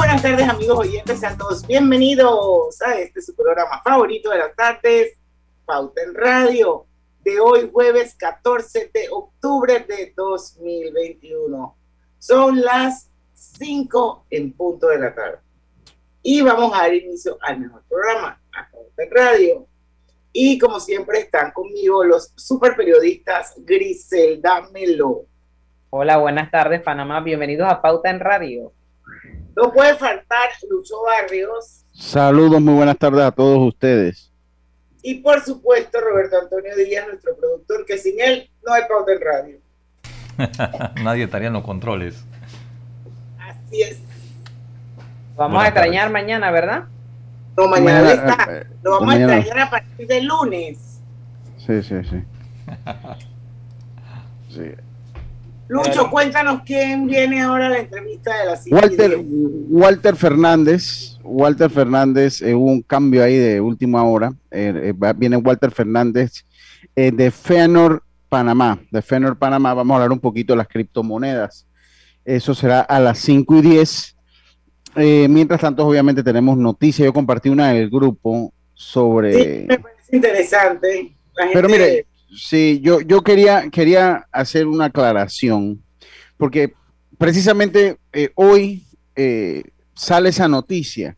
Buenas tardes amigos oyentes, sean todos bienvenidos a este su programa favorito de las tardes, Pauta en Radio, de hoy jueves 14 de octubre de 2021. Son las 5 en punto de la tarde. Y vamos a dar inicio al mejor programa, a Pauta en Radio. Y como siempre están conmigo los super periodistas Griselda Melo. Hola, buenas tardes Panamá, bienvenidos a Pauta en Radio. No puede faltar Lucho Barrios. Saludos, muy buenas tardes a todos ustedes. Y por supuesto Roberto Antonio Díaz, nuestro productor, que sin él no hay Pauta en Radio. Nadie estaría en los controles. Así es. Vamos Buenas a extrañar mañana, ¿verdad? No, mañana, Mañana, está. eh, Lo vamos mañana. a extrañar a partir de lunes. Sí, sí, sí. Sí. Lucho, Claro. cuéntanos quién viene ahora a la entrevista de la cita. Walter, Walter Fernández, Walter Fernández, eh, hubo un cambio ahí de última hora. eh, eh, viene Walter Fernández eh, de Fenor Panamá. De Fenor Panamá, vamos a hablar un poquito de las criptomonedas. Eso será a las 5 y 10. Eh, mientras tanto, obviamente tenemos noticias. Yo compartí una del grupo sobre... Sí, me parece interesante. La Pero mire, sí, yo, yo quería, quería hacer una aclaración, porque precisamente eh, hoy eh, sale esa noticia.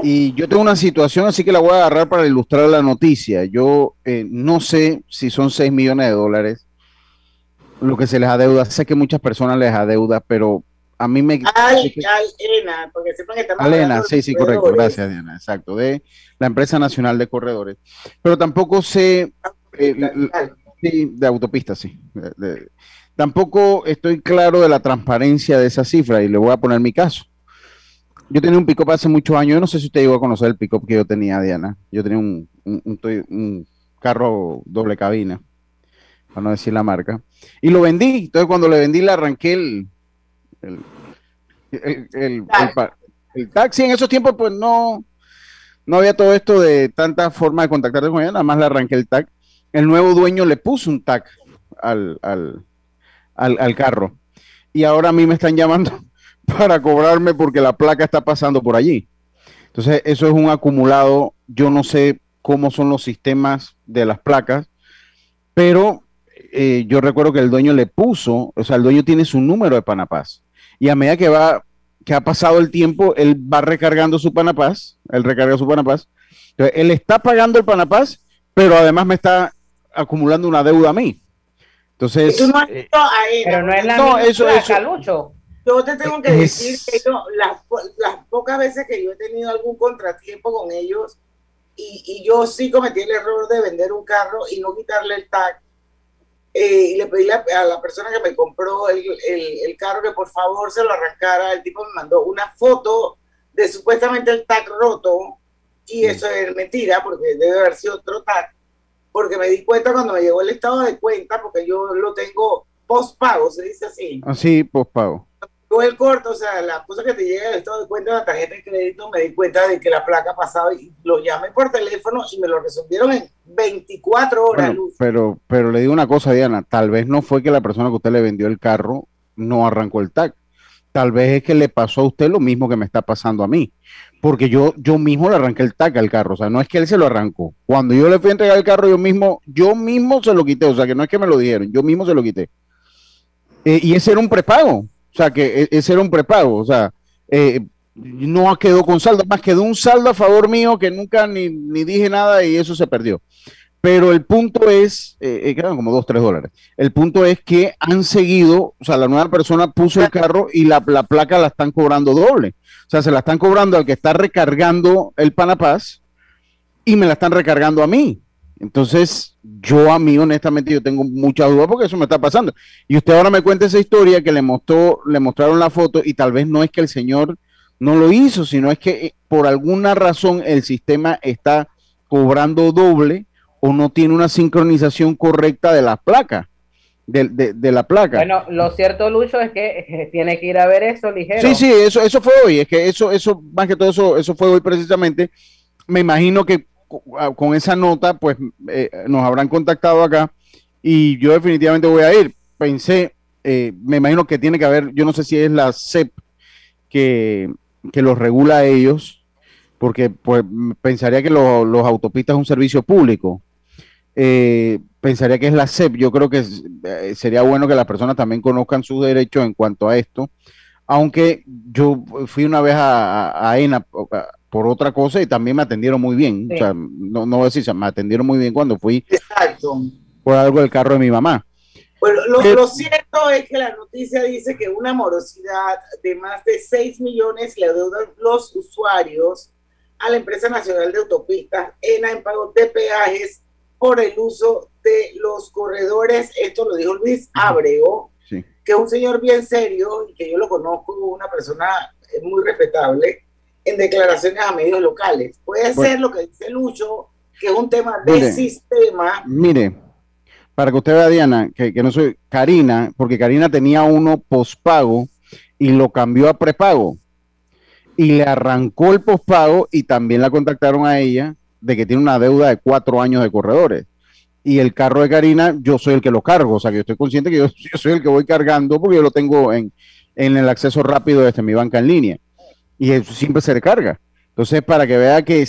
Y yo tengo una situación, así que la voy a agarrar para ilustrar la noticia. Yo eh, no sé si son 6 millones de dólares lo que se les adeuda. Sé que muchas personas les adeuda, pero a mí me... Al, al ENA, porque sepan que estamos Alena, sí, sí, correcto, gracias Diana, exacto, de la empresa nacional de corredores. Pero tampoco sé, eh, l- sí, de autopistas, sí. de- de- tampoco estoy claro de la transparencia de esa cifra y le voy a poner mi caso. Yo tenía un pick-up hace muchos años, yo no sé si usted llegó a conocer el pick-up que yo tenía, Diana. Yo tenía un, un- un Toy- un carro doble cabina, para no decir la marca, y lo vendí. Entonces cuando le vendí le arranqué el, el, el, el- taxi en esos tiempos, pues no, no había todo esto de tanta forma de contactarte con ella, nada más le arranqué el tag. El nuevo dueño le puso un tag al, al, al, carro. Y ahora a mí me están llamando para cobrarme porque la placa está pasando por allí. Entonces, eso es un acumulado. Yo no sé cómo son los sistemas de las placas, pero eh, yo recuerdo que el dueño le puso, o sea, el dueño tiene su número de Panapaz. Y a medida que va, que ha pasado el tiempo, él va recargando su Panapaz, él recarga su Panapaz. Entonces, él está pagando el Panapaz, pero además me está acumulando una deuda a mí. Entonces, Tú no has eh, visto a ENA, Pero no es la No, misma eso- eso- Lucho. Yo te tengo que Es- decir que yo, las, las pocas veces que yo he tenido algún contratiempo con ellos, y, y yo sí cometí el error de vender un carro y no quitarle el tag, eh, y le pedí la- a la persona que me compró el, el- el carro que por favor se lo arrancara, el tipo me mandó una foto de supuestamente el tag roto, y eso es mentira, porque debe haber sido otro tag, porque me di cuenta cuando me llegó el estado de cuenta, porque yo lo tengo post pago, se dice así así, pues pago. yo el corto, o sea, la cosa que te llega el estado de cuenta de la tarjeta de crédito, me di cuenta de que la placa pasaba y lo llamé por teléfono y me lo resolvieron en 24 horas. Bueno, Luz. pero, pero le digo una cosa, Diana, tal vez no fue que la persona que usted le vendió el carro no arrancó el tag. Tal vez es que le pasó a usted lo mismo que me está pasando a mí. Porque yo, yo mismo le arranqué el tag al carro. O sea, no es que él se lo arrancó. Cuando yo le fui a entregar el carro, yo mismo, yo mismo se lo quité. O sea, que no es que me lo dijeron, yo mismo se lo quité. Eh, y ese era un prepago. O sea, que e- ese era un prepago. O sea, eh, no quedó con saldo. Más quedó un saldo a favor mío que nunca ni, ni dije nada y eso se perdió. Pero el punto es, eh, eh, quedan como dos, tres dólares. El punto es que han seguido, o sea, la nueva persona puso el carro y la, la placa la están cobrando doble. O sea, se la están cobrando al que está recargando el Panapaz y me la están recargando a mí. Entonces, yo a mí, honestamente, yo tengo mucha duda porque eso me está pasando. Y usted ahora me cuenta esa historia que le mostró, le mostraron la foto y tal vez no es que el señor no lo hizo, sino es que eh, por alguna razón el sistema está cobrando doble o no tiene una sincronización correcta de las placas. De, de, la placa. Bueno, lo cierto, Lucho, es que eh, tiene que ir a ver eso ligero. Sí, sí, eso, eso fue hoy. Es que eso, eso, más que todo eso, eso fue hoy precisamente. Me imagino que Ah, con esa nota, pues eh, nos habrán contactado acá y yo definitivamente voy a ir. Pensé, eh, me imagino que tiene que haber, yo no sé si es la CEP que, que los regula a ellos, porque pues pensaría que los autopistas es un servicio público. Eh, pensaría que es la CEP. Yo creo que sería bueno que las personas también conozcan sus derechos en cuanto a esto. Aunque yo fui una vez a, a ENA, por otra cosa y también me atendieron muy bien. O sea, no, no voy a decir, me atendieron muy bien cuando fui Exacto. por algo del carro de mi mamá. Bueno, lo, cierto es que la noticia dice que una morosidad de más de 6 millones le deudan los usuarios a la empresa nacional de autopistas ENA en pago de peajes por el uso de los corredores. Esto lo dijo Luis Abrego, que es un señor bien serio y que yo lo conozco, una persona muy respetable en declaraciones a medios locales. Puede ser lo que dice Lucho, que es un tema de sistema. Mire, para que usted vea, Diana, que, no soy Karina, porque Karina tenía uno pospago y lo cambió a prepago. Y le arrancó el pospago y también la contactaron a ella de que tiene una deuda de cuatro años de corredores. Y el carro de Karina, yo soy el que lo cargo. O sea, que yo estoy consciente que yo, soy el que voy cargando porque yo lo tengo en, en el acceso rápido desde mi banca en línea y eso siempre se recarga. Entonces, para que vea que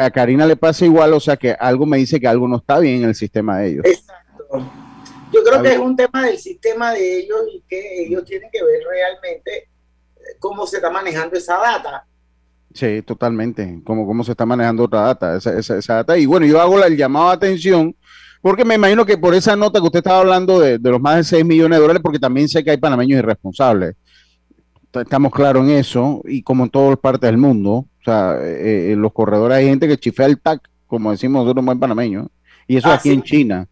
a Karina le pasa igual, o sea que algo me dice que algo no está bien en el sistema de ellos. Exacto. Yo creo que es un tema del sistema de ellos y que ellos tienen que ver realmente cómo se está manejando esa data. Sí, totalmente, cómo, cómo se está manejando otra data, esa, esa, data. Y bueno, yo hago el llamado a atención porque me imagino que por esa nota que usted estaba hablando de, de los más de 6 millones de dólares, porque también sé que hay panameños irresponsables estamos claros en eso, y como en todas partes del mundo, o sea, eh, eh, los corredores hay gente que chifea el TAC, como decimos nosotros en buen panameño, y eso aquí en China.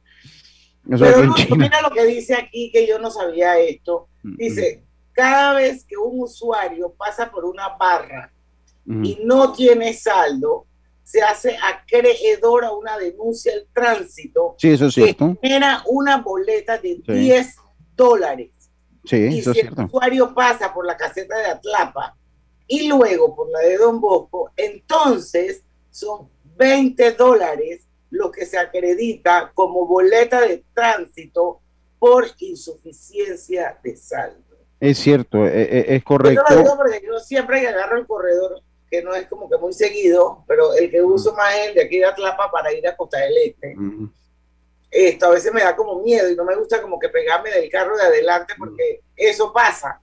Eso Pero en China. mira lo que dice aquí, que yo no sabía esto. Mm, dice, mm. cada vez que un usuario pasa por una barra y no tiene saldo, se hace acreedor a una denuncia al tránsito. Sí, eso es cierto. Que genera una boleta de 10 dólares. Sí, y si el usuario pasa por la caseta de Atlapa y luego por la de Don Bosco, entonces son 20 dólares lo que se acredita como boleta de tránsito por insuficiencia de saldo. Es cierto, e, e, es, correcto. Yo lo digo porque yo siempre agarro el corredor, que no es como que muy seguido, pero el que uso más es el de aquí de Atlapa para ir a Costa del Este esto a veces me da como miedo y no me gusta como que pegarme del carro de adelante porque eso pasa.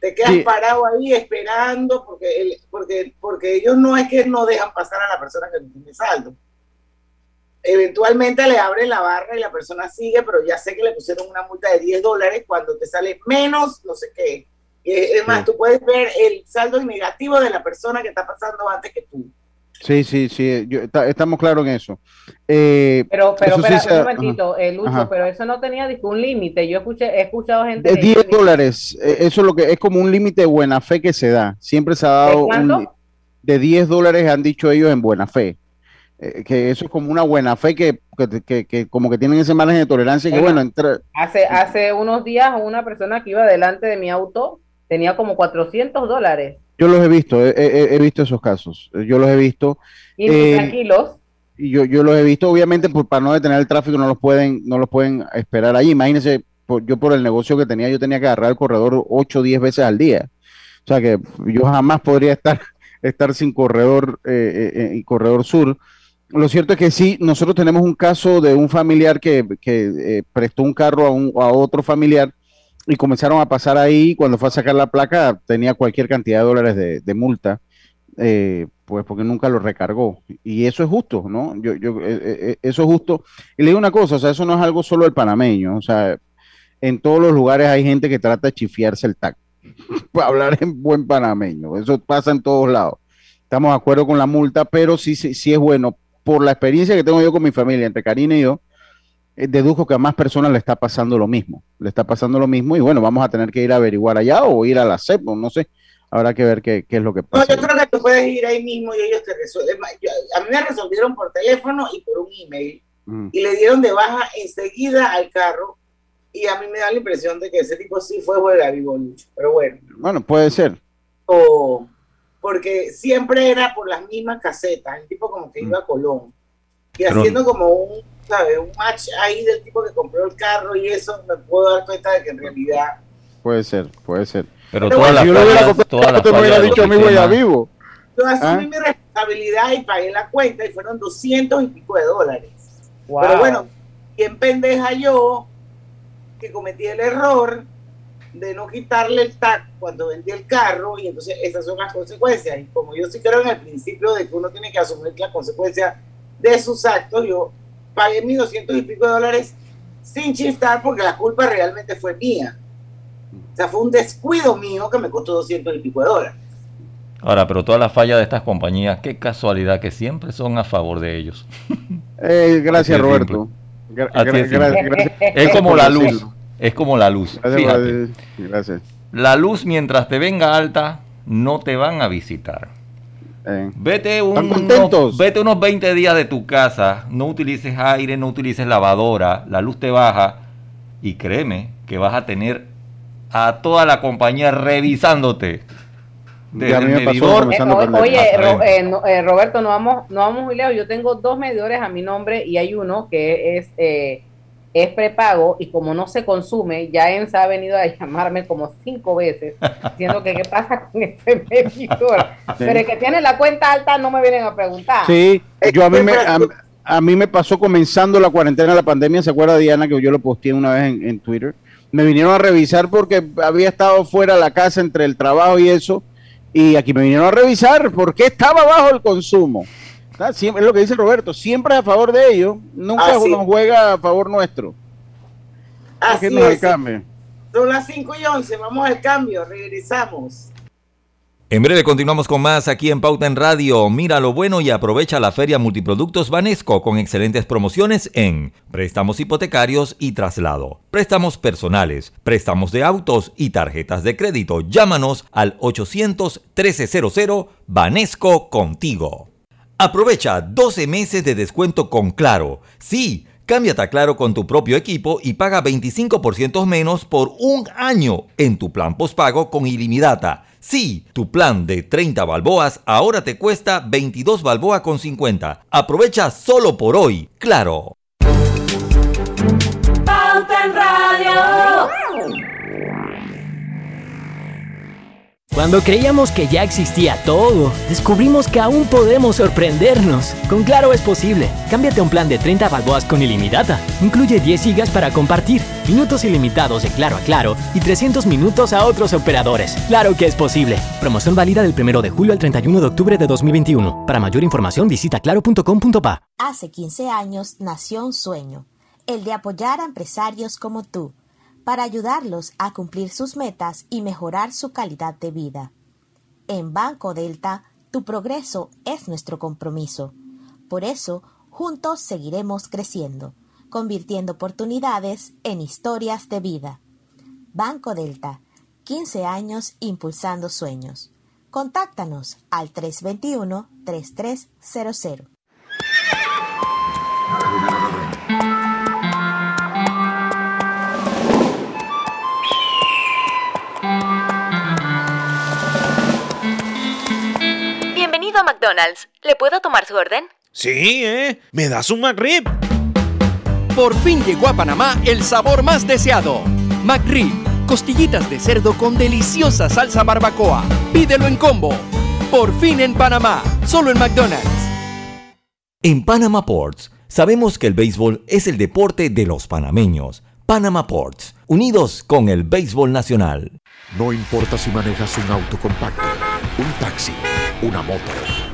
Te quedas parado ahí esperando porque, porque, porque ellos no es que no dejan pasar a la persona que no tiene saldo. Eventualmente le abren la barra y la persona sigue, pero ya sé que le pusieron una multa de 10 dólares cuando te sale menos no sé qué. Es más, tú puedes ver el saldo negativo de la persona que está pasando antes que tú. Sí, sí, sí, estamos claros en eso. Eh, pero, pero, espera, un momentito, eh, Lucho, pero eso no tenía un límite. Yo escuché, he escuchado gente. De 10 dólares, eh, eso es lo que es como un límite de buena fe que se da. Siempre se ha dado. ¿De, un, de 10 dólares han dicho ellos en buena fe. que eso es como una buena fe que, que, que, como que tienen ese margen de tolerancia. que bueno, entre... hace, hace unos días una persona que iba delante de mi auto tenía como 400 dólares yo los he visto, he, visto esos casos, yo los he visto. Y eh, tranquilos. Y yo, yo los he visto, obviamente, por, para no detener el tráfico, no los pueden, no los pueden esperar ahí. Imagínense, yo por el negocio que tenía, yo tenía que agarrar el corredor 8 o 10 veces al día. O sea que yo jamás podría estar, estar sin corredor eh, eh, y corredor sur. Lo cierto es que sí, nosotros tenemos un caso de un familiar que, que prestó un carro a, un, a otro familiar y comenzaron a pasar ahí, cuando fue a sacar la placa, tenía cualquier cantidad de dólares de, multa, eh, pues porque nunca lo recargó. Y eso es justo, ¿no? Yo, yo, eh, eh, eso es justo. Y le digo una cosa, o sea, eso no es algo solo del panameño, o sea, en todos los lugares hay gente que trata de chifiarse el tac, para hablar en buen panameño, eso pasa en todos lados. Estamos de acuerdo con la multa, pero sí, sí, sí es bueno por la experiencia que tengo yo con mi familia, entre Karina y yo, eh, deduzco que a más personas le está pasando lo mismo. Le está pasando lo mismo y bueno, vamos a tener que ir a averiguar allá o ir a la CEP, no sé. Habrá que ver qué, qué es lo que pasa. No, yo creo que tú puedes ir ahí mismo y ellos te resuelven. Yo- a mí me resolvieron por teléfono y por un email Mm. y le dieron de baja enseguida al carro y a mí me da la impresión de que ese tipo sí fue juega vivo Lucho. Pero bueno, Bueno, puede ser. o- porque siempre era por las mismas casetas, el tipo como que iba a Colón y Pero- haciendo como un, ¿sabes? Un match ahí del tipo que compró el carro y eso me puedo dar cuenta de que en realidad Puede ser, puede ser. Pero Pero todas bueno, las Si yo lo hubiera fallas, comprado, todas las me hubieras fallas dicho amigo ya sistema- vivo. yo asumí Ah. mi responsabilidad y pagué la cuenta y fueron 200 y pico de dólares. Wow. Pero bueno, ¿quién pendeja yo que cometí el error de no quitarle el TAC cuando vendí el carro? Y entonces esas son las consecuencias. Y como yo sí creo en el principio de que uno tiene que asumir la consecuencia de sus actos, yo pagué mis 200 y pico de dólares sin chistar porque la culpa realmente fue mía. O sea, fue un descuido mío que me costó 200 y pico de dólares. Ahora, pero todas las fallas de estas compañías, qué casualidad que siempre son a favor de ellos. Eh, gracias, Roberto. Gra- Así de gra- simple. gra- gracias, Es como la luz, es como la luz. Gracias, por Fíjate, decir- gracias. la luz mientras te venga alta, no te van a visitar. Eh, Vete, ¿Están un- unos, vete unos 20 días de tu casa, no utilices aire, no utilices lavadora, la luz te baja y créeme que vas a tener a toda la compañía revisándote. Desde Ya a mí el me pasó medidor, Eh, oye, Ro- eh, no, eh, Roberto, no vamos, no vamos muy lejos. Yo tengo dos medidores a mi nombre y hay uno que es, eh, es prepago y como no se consume, ya ENSA ha venido a llamarme como cinco veces diciendo que qué pasa con ese medidor. Pero el que tiene la cuenta alta no me vienen a preguntar. Sí, yo a mí me, a, a mí me pasó comenzando la cuarentena, la pandemia, ¿se acuerda Diana que yo lo posteé una vez en, en Twitter? Me vinieron a revisar porque había estado fuera de la casa entre el trabajo y eso, y aquí me vinieron a revisar porque estaba bajo el consumo. Ah, siempre- es lo que dice Roberto, siempre a favor de ellos, nunca Así. nos juega a favor nuestro. Así ¿Qué nos es. cambie? Son las 5 y 11, vamos al cambio, regresamos. En breve continuamos con más aquí en Pauta en Radio. Mira lo bueno y aprovecha la Feria Multiproductos Banesco con excelentes promociones en préstamos hipotecarios y traslado, préstamos personales, préstamos de autos y tarjetas de crédito. Llámanos al 800-1300 Banesco contigo. Aprovecha 12 meses de descuento con Claro. Sí, cámbiate a Claro con tu propio equipo y paga 25% menos por un año en tu plan postpago con ilimitada. Sí, tu plan de 30 balboas ahora te cuesta 22 balboa con 50. Aprovecha solo por hoy. Claro. Radio. Cuando creíamos que ya existía todo, descubrimos que aún podemos sorprendernos. Con Claro es posible. Cámbiate un plan de 30 balboas con ilimitada. Incluye 10 gigas para compartir, minutos ilimitados de Claro a Claro y 300 minutos a otros operadores. Claro que es posible. Promoción válida del 1 de julio al 31 de octubre de 2021. Para mayor información visita claro.com.pa. Hace 15 años nació un sueño, el de apoyar a empresarios como tú, para ayudarlos a cumplir sus metas y mejorar su calidad de vida. En Banco Delta, tu progreso es nuestro compromiso. Por eso, juntos seguiremos creciendo, convirtiendo oportunidades en historias de vida. Banco Delta, 15 años impulsando sueños. Contáctanos al 321-3300. McDonald's. ¿Le puedo tomar su orden? Sí, ¿eh? ¿Me das un McRib? Por fin llegó a Panamá el sabor más deseado. McRib, costillitas de cerdo con deliciosa salsa barbacoa. Pídelo en combo. Por fin en Panamá, solo en McDonald's. En Panama Ports, sabemos que el béisbol es el deporte de los panameños. Panama Ports, unidos con el béisbol nacional. No importa si manejas un auto compacto, un taxi, una moto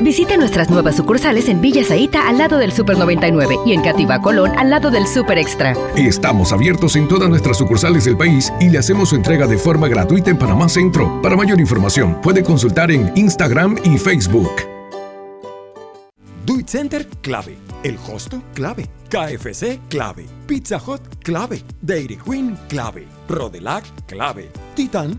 Visite nuestras nuevas sucursales en Villa Zaita al lado del Super 99 y en Cativa Colón al lado del Super Extra. Estamos abiertos en todas nuestras sucursales del país y le hacemos su entrega de forma gratuita en Panamá Centro. Para mayor información, puede consultar en Instagram y Facebook. Do It Center, clave. El Hosto, clave. KFC, clave. Pizza Hut, clave. Dairy Queen, clave. Rodelac, clave. Titan,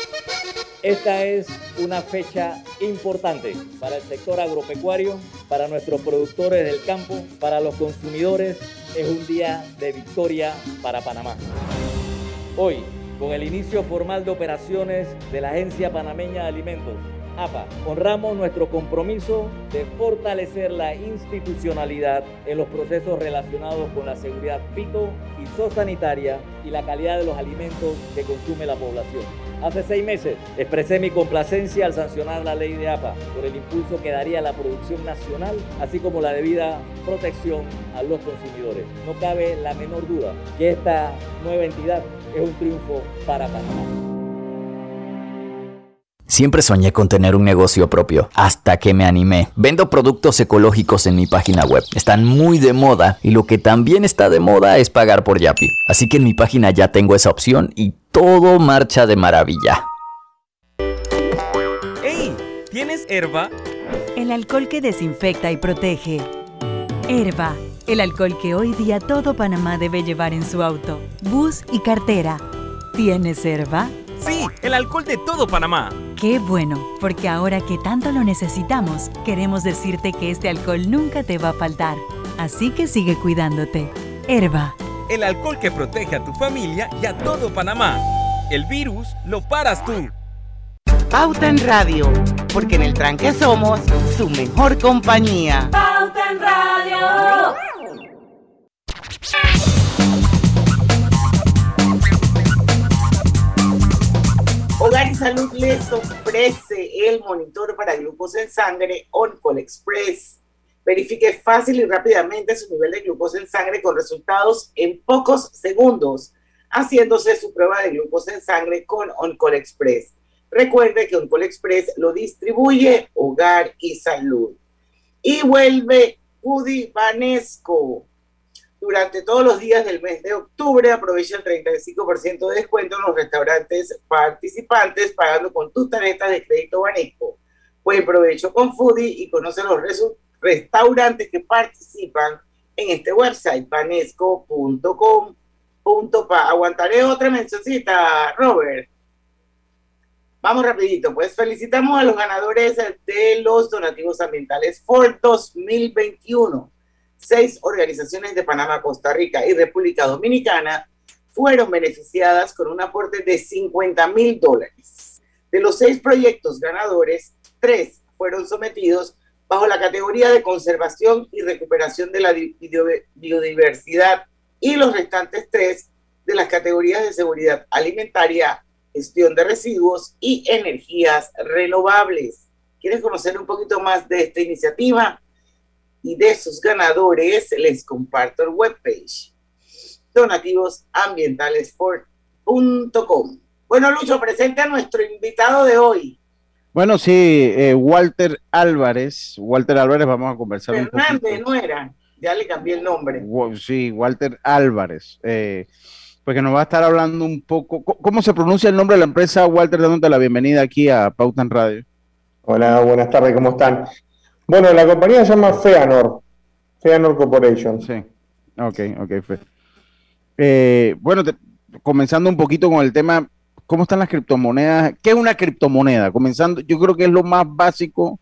Esta es una fecha importante para el sector agropecuario, para nuestros productores del campo, para los consumidores. Es un día de victoria para Panamá. Hoy, con el inicio formal de operaciones de la Agencia Panameña de Alimentos, Honramos nuestro compromiso de fortalecer la institucionalidad en los procesos relacionados con la seguridad fito y zoosanitaria y la calidad de los alimentos que consume la población. Hace seis meses expresé mi complacencia al sancionar la ley de APA por el impulso que daría a la producción nacional, así como la debida protección a los consumidores. No cabe la menor duda que esta nueva entidad es un triunfo para Panamá. Siempre soñé con tener un negocio propio, hasta que me animé. Vendo productos ecológicos en mi página web. Están muy de moda y lo que también está de moda es pagar por Yapi. Así que en mi página ya tengo esa opción y todo marcha de maravilla. ¡Ey! ¿Tienes herba? El alcohol que desinfecta y protege. Herba, el alcohol que hoy día todo Panamá debe llevar en su auto, bus y cartera. ¿Tienes herba? Sí, el alcohol de todo Panamá. Qué bueno, porque ahora que tanto lo necesitamos, queremos decirte que este alcohol nunca te va a faltar. Así que sigue cuidándote. Herba. El alcohol que protege a tu familia y a todo Panamá. El virus lo paras tú. Pauta en Radio, porque en el tranque somos su mejor compañía. Pauta en Radio. Hogar y Salud les ofrece el monitor para glucosa en sangre OnCall Express. Verifique fácil y rápidamente su nivel de glucosa en sangre con resultados en pocos segundos, haciéndose su prueba de glucosa en sangre con OnCall Express. Recuerde que OnCall Express lo distribuye Hogar y Salud. Y vuelve Judy Vanesco. Durante todos los días del mes de octubre aprovecha el 35% de descuento en los restaurantes participantes pagando con tus tarjetas de crédito Banesco. Buen provecho con Foodie y conoce los restaurantes que participan en este website banesco.com.pa. Aguantaré otra mencioncita, Robert. Vamos rapidito, pues felicitamos a los ganadores de los donativos ambientales for 2021 seis organizaciones de Panamá, Costa Rica y República Dominicana fueron beneficiadas con un aporte de 50 mil dólares. De los seis proyectos ganadores, tres fueron sometidos bajo la categoría de conservación y recuperación de la biodiversidad y los restantes tres de las categorías de seguridad alimentaria, gestión de residuos y energías renovables. ¿Quieres conocer un poquito más de esta iniciativa? Y de sus ganadores les comparto el webpage. donativosambientalesport.com. Bueno, Lucho, presenta a nuestro invitado de hoy. Bueno, sí, eh, Walter Álvarez. Walter Álvarez, vamos a conversar Fernández, no era. Ya le cambié el nombre. Sí, Walter Álvarez. Eh, porque nos va a estar hablando un poco. ¿Cómo se pronuncia el nombre de la empresa, Walter? Dándote la bienvenida aquí a Pauta en Radio. Hola, buenas tardes, ¿cómo están? Bueno, la compañía se llama Feanor, Feanor Corporation. Sí, ok, ok. Eh, bueno, comenzando un poquito con el tema, ¿cómo están las criptomonedas? ¿Qué es una criptomoneda? Comenzando, yo creo que es lo más básico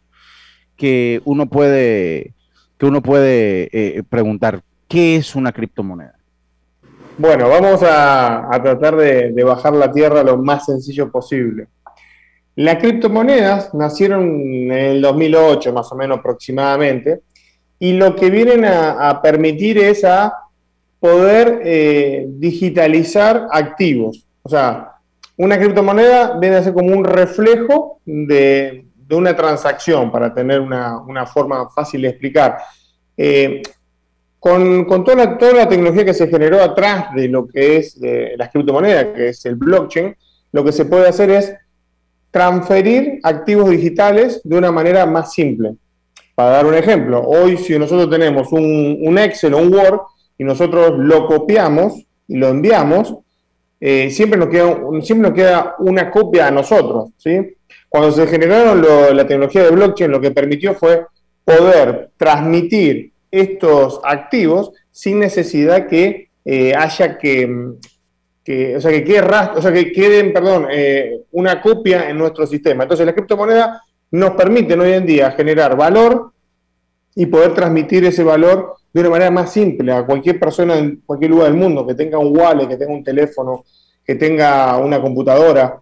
que uno puede, que uno puede eh, preguntar. ¿Qué es una criptomoneda? Bueno, vamos a, tratar de, bajar la tierra lo más sencillo posible. Las criptomonedas nacieron en el 2008, más o menos aproximadamente, y lo que vienen a, permitir es a poder eh, digitalizar activos. O sea, una criptomoneda viene a ser como un reflejo de, una transacción, para tener una, forma fácil de explicar. Eh, con, toda, la, toda, la, tecnología que se generó atrás de lo que es de las criptomonedas, que es el blockchain, lo que se puede hacer es transferir activos digitales de una manera más simple. Para dar un ejemplo, hoy si nosotros tenemos un, Excel o un Word y nosotros lo copiamos y lo enviamos, eh, siempre, nos queda, siempre nos queda una copia a nosotros. ¿sí? Cuando se generaron la tecnología de blockchain, lo que permitió fue poder transmitir estos activos sin necesidad que eh, haya que, o sea, que quede o sea, que queden, perdón, eh, una copia en nuestro sistema. Entonces, la criptomoneda nos permiten hoy en día generar valor y poder transmitir ese valor de una manera más simple a cualquier persona en cualquier lugar del mundo que tenga un wallet, que tenga un teléfono, que tenga una computadora.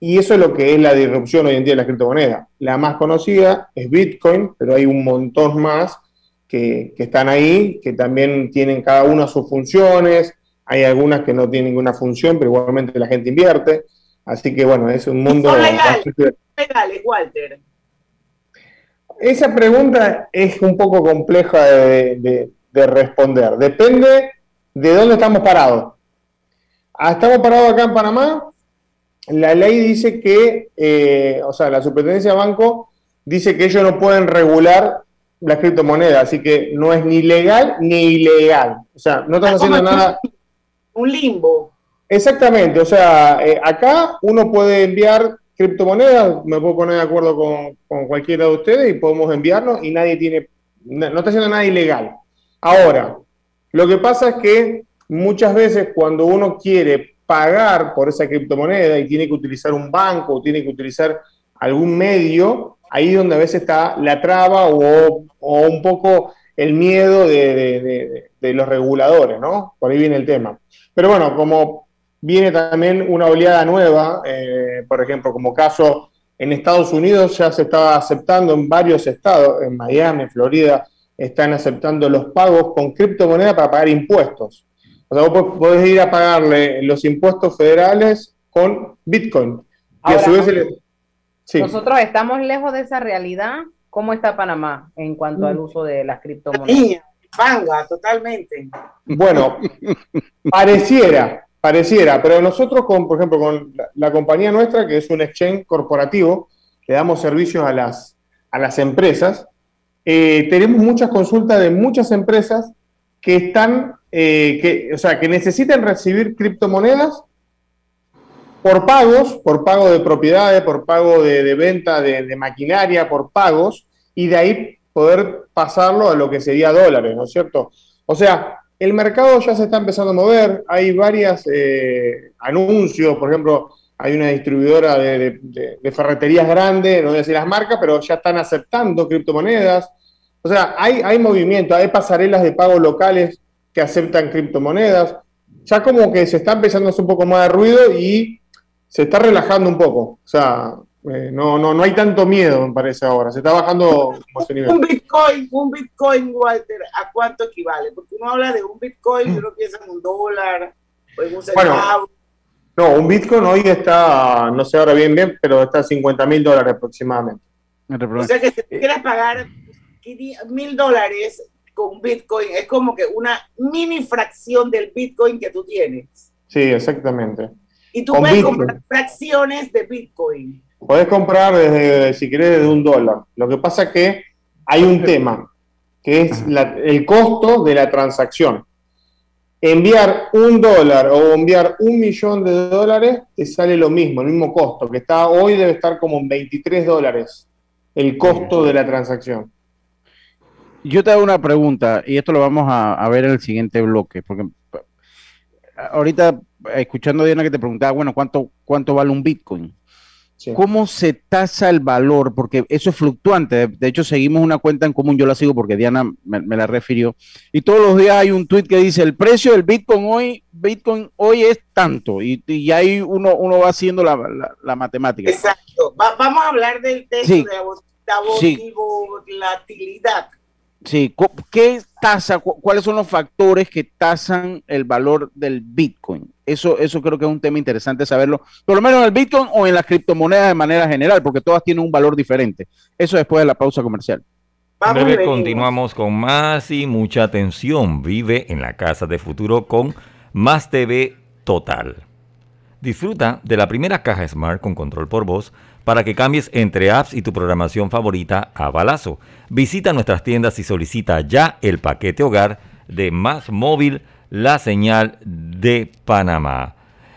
Y eso es lo que es la disrupción hoy en día de la criptomoneda. La más conocida es Bitcoin, pero hay un montón más que, están ahí, que también tienen cada una sus funciones, hay algunas que no tienen ninguna función, pero igualmente la gente invierte. Así que bueno, es un mundo... legales, Walter. Esa pregunta es un poco compleja de, responder. Depende de dónde estamos parados. Ah, estamos parados acá en Panamá. La ley dice que, eh, o sea, la superintendencia de banco dice que ellos no pueden regular la criptomoneda, así que no es ni legal ni ilegal. O sea, no estamos haciendo nada. Un limbo. Exactamente, o sea, eh, acá uno puede enviar criptomonedas, me puedo poner de acuerdo con, cualquiera de ustedes y podemos enviarnos y nadie tiene, no, está haciendo nada ilegal. Ahora, lo que pasa es que muchas veces cuando uno quiere pagar por esa criptomoneda y tiene que utilizar un banco o tiene que utilizar algún medio, ahí es donde a veces está la traba o, un poco el miedo de, los reguladores, ¿no? Por ahí viene el tema. Pero bueno, como viene también una oleada nueva, eh, por ejemplo, como caso en Estados Unidos ya se está aceptando en varios estados, en Miami, Florida, están aceptando los pagos con criptomoneda para pagar impuestos. O sea, vos podés ir a pagarle los impuestos federales con Bitcoin. y a su vez nosotros estamos lejos de esa realidad. ¿Cómo está Panamá en cuanto al mm. uso de las criptomonedas? Panga, totalmente. Bueno, pareciera, pareciera, pero nosotros, con, por ejemplo, con la, compañía nuestra, que es un exchange corporativo, que damos servicios a las, a las empresas, eh, tenemos muchas consultas de muchas empresas que están, eh, que, o sea, que necesitan recibir criptomonedas por pagos, por pago de propiedades, por pago de, venta de, maquinaria, por pagos, y de ahí poder pasarlo a lo que sería dólares, ¿no es cierto? O sea, el mercado ya se está empezando a mover, hay varios eh, anuncios, por ejemplo, hay una distribuidora de, ferreterías grandes, no voy a decir las marcas, pero ya están aceptando criptomonedas. O sea, hay, movimiento, hay pasarelas de pago locales que aceptan criptomonedas. Ya como que se está empezando a hacer un poco más de ruido y se está relajando un poco. O sea, eh, no, no, no hay tanto miedo, me parece ahora. Se está bajando como ese nivel. Un Bitcoin, un Bitcoin, Walter, ¿a cuánto equivale? Porque uno habla de un Bitcoin y uno piensa en un dólar o en un centavo. no, un Bitcoin hoy está, no sé ahora bien, bien, pero está a 50 mil dólares aproximadamente. O sea que si quieres pagar mil dólares, con Bitcoin es como que una mini fracción del Bitcoin que tú tienes. Sí, exactamente. Y tú puedes comprar fracciones de Bitcoin. Puedes comprar desde, si querés, desde un dólar. Lo que pasa es que hay un tema, que es el costo de la transacción. Enviar un dólar o enviar un millón de dólares te sale lo mismo, el mismo costo, que está hoy debe estar como en 23 dólares el costo de la transacción. Yo te hago una pregunta, y esto lo vamos a, ver en el siguiente bloque, porque ahorita escuchando a Diana que te preguntaba, bueno, ¿cuánto, cuánto vale un Bitcoin? ¿Cómo se tasa el valor? Porque eso es fluctuante. De hecho, seguimos una cuenta en común, yo la sigo porque Diana me, la refirió. Y todos los días hay un tweet que dice, el precio del Bitcoin hoy, Bitcoin hoy es tanto. Y, y ahí uno, uno va haciendo la, la, matemática. Exacto. vamos a hablar del texto de la volatilidad. Sí, ¿qué tasa, cuáles son los factores que tasan el valor del Bitcoin? Eso, eso creo que es un tema interesante saberlo, por lo menos en el Bitcoin o en las criptomonedas de manera general, porque todas tienen un valor diferente. Eso después de la pausa comercial. breve continuamos con más y mucha atención. Vive en la casa de futuro con Más TV Total. Disfruta de la primera caja Smart con control por voz para que cambies entre apps y tu programación favorita a balazo. Visita nuestras tiendas y solicita ya el paquete hogar de Más Móvil, la señal de Panamá.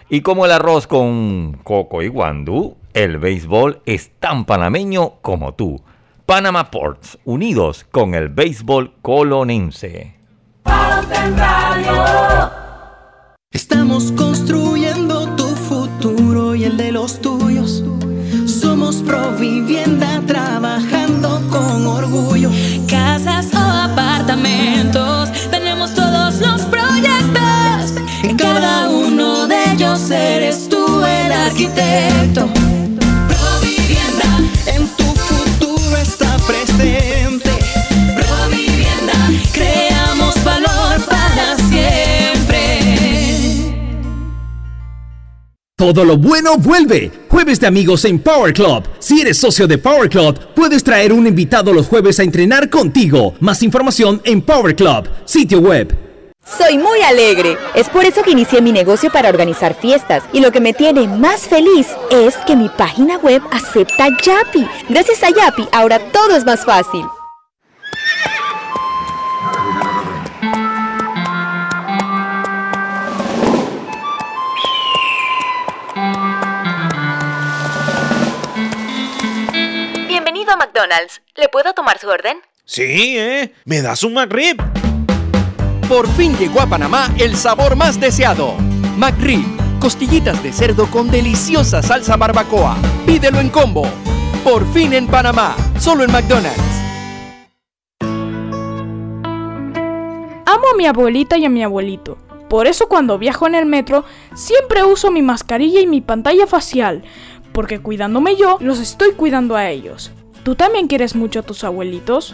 Y como el arroz con coco y guandú, el béisbol es tan panameño como tú. Panama Ports, unidos con el béisbol colonense. Estamos construyendo tu futuro y el de los tuyos somos Provivienda trabajando con orgullo. Casas o apartamentos, los proyectos. En cada uno de ellos eres tú el arquitecto. Provivienda, en tu futuro está presente. Provivienda, creamos valor para siempre. Todo lo bueno vuelve. Jueves de amigos en Power Club. Si eres socio de Power Club, puedes traer un invitado los jueves a entrenar contigo. Más información en Power Club, sitio web. Soy muy alegre. Es por eso que inicié mi negocio para organizar fiestas. Y lo que me tiene más feliz es que mi página web acepta Yapi. Gracias a Yapi, ahora todo es más fácil. McDonald's. ¿Le puedo tomar su orden? Sí, ¿eh? ¿Me das un McRib? Por fin llegó a Panamá el sabor más deseado. McRib, costillitas de cerdo con deliciosa salsa barbacoa. Pídelo en combo. Por fin en Panamá, solo en McDonald's. Amo a mi abuelita y a mi abuelito. Por eso cuando viajo en el metro siempre uso mi mascarilla y mi pantalla facial, porque cuidándome yo, los estoy cuidando a ellos. ¿Tú también quieres mucho a tus abuelitos?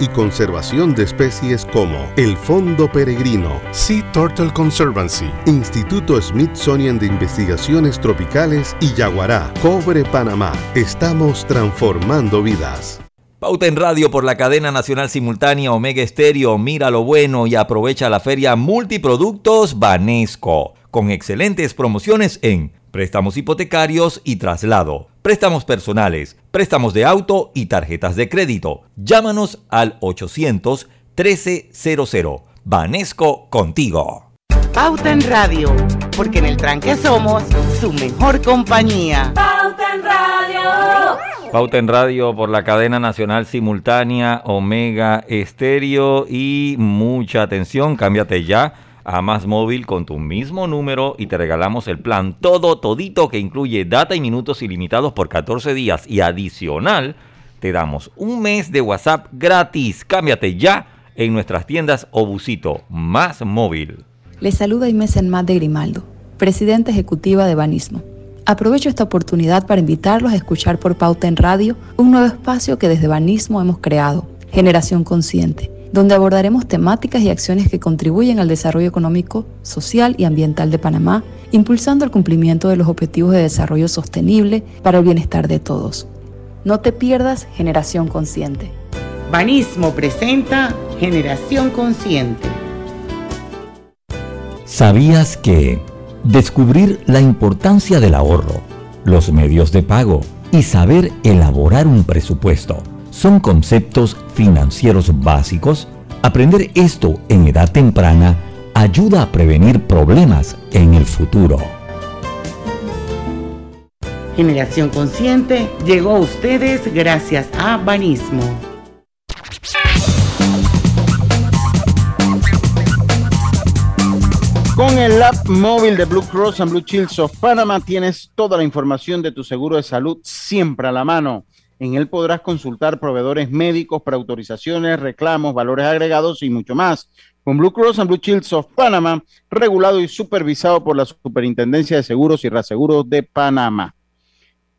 y conservación de especies como el Fondo Peregrino, Sea Turtle Conservancy, Instituto Smithsonian de Investigaciones Tropicales y Yaguará, Cobre Panamá. Estamos transformando vidas. Pauta en radio por la cadena nacional simultánea Omega Estéreo. Mira lo bueno y aprovecha la feria Multiproductos Banesco, con excelentes promociones en préstamos hipotecarios y traslado, préstamos personales, préstamos de auto y tarjetas de crédito. Llámanos al 800 1300. Banesco contigo. Pauta en Radio, porque en el tranque somos su mejor compañía. Pauta en Radio. Pauta en Radio por la cadena nacional simultánea Omega Estéreo y mucha atención, cámbiate ya a Más Móvil con tu mismo número y te regalamos el plan todo todito que incluye data y minutos ilimitados por 14 días y adicional te damos un mes de WhatsApp gratis. Cámbiate ya en nuestras tiendas Obusito Más Móvil. Les saluda Inés Enmat de Grimaldo, presidenta ejecutiva de Banismo. Aprovecho esta oportunidad para invitarlos a escuchar por Pauta en Radio un nuevo espacio que desde Banismo hemos creado, Generación Consciente, donde abordaremos temáticas y acciones que contribuyen al desarrollo económico, social y ambiental de Panamá, impulsando el cumplimiento de los objetivos de desarrollo sostenible para el bienestar de todos. No te pierdas Generación Consciente. Banismo presenta Generación Consciente. ¿Sabías que descubrir la importancia del ahorro, los medios de pago y saber elaborar un presupuesto son conceptos financieros básicos? Aprender esto en edad temprana ayuda a prevenir problemas en el futuro. Generación Consciente llegó a ustedes gracias a Banismo. Con el app móvil de Blue Cross and Blue Shields of Panama tienes toda la información de tu seguro de salud siempre a la mano. En él podrás consultar proveedores médicos, preautorizaciones, reclamos, valores agregados y mucho más. Con Blue Cross and Blue Shields of Panama, regulado y supervisado por la Superintendencia de Seguros y Reaseguros de Panamá.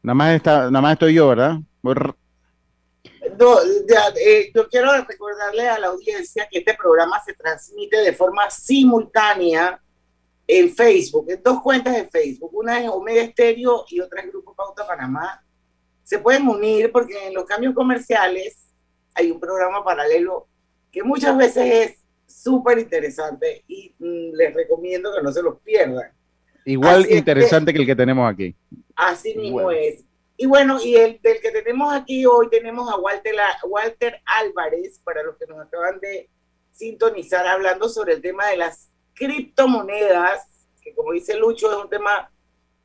Nada más, está, nada más estoy yo, ¿verdad? Eh, yo quiero recordarle a la audiencia que este programa se transmite de forma simultánea en Facebook, en dos cuentas de Facebook. Una es Omega Estéreo y otra es Grupo Pauta Panamá. Se pueden unir porque en los cambios comerciales hay un programa paralelo que muchas veces es súper interesante y mm, les recomiendo que no se los pierdan. Igual Así es interesante que el que tenemos aquí. Así mismo Bueno. es. Y bueno, y el del que tenemos aquí hoy tenemos a Walter, Walter Álvarez, para los que nos acaban de sintonizar, hablando sobre el tema de las criptomonedas, que como dice Lucho, es un tema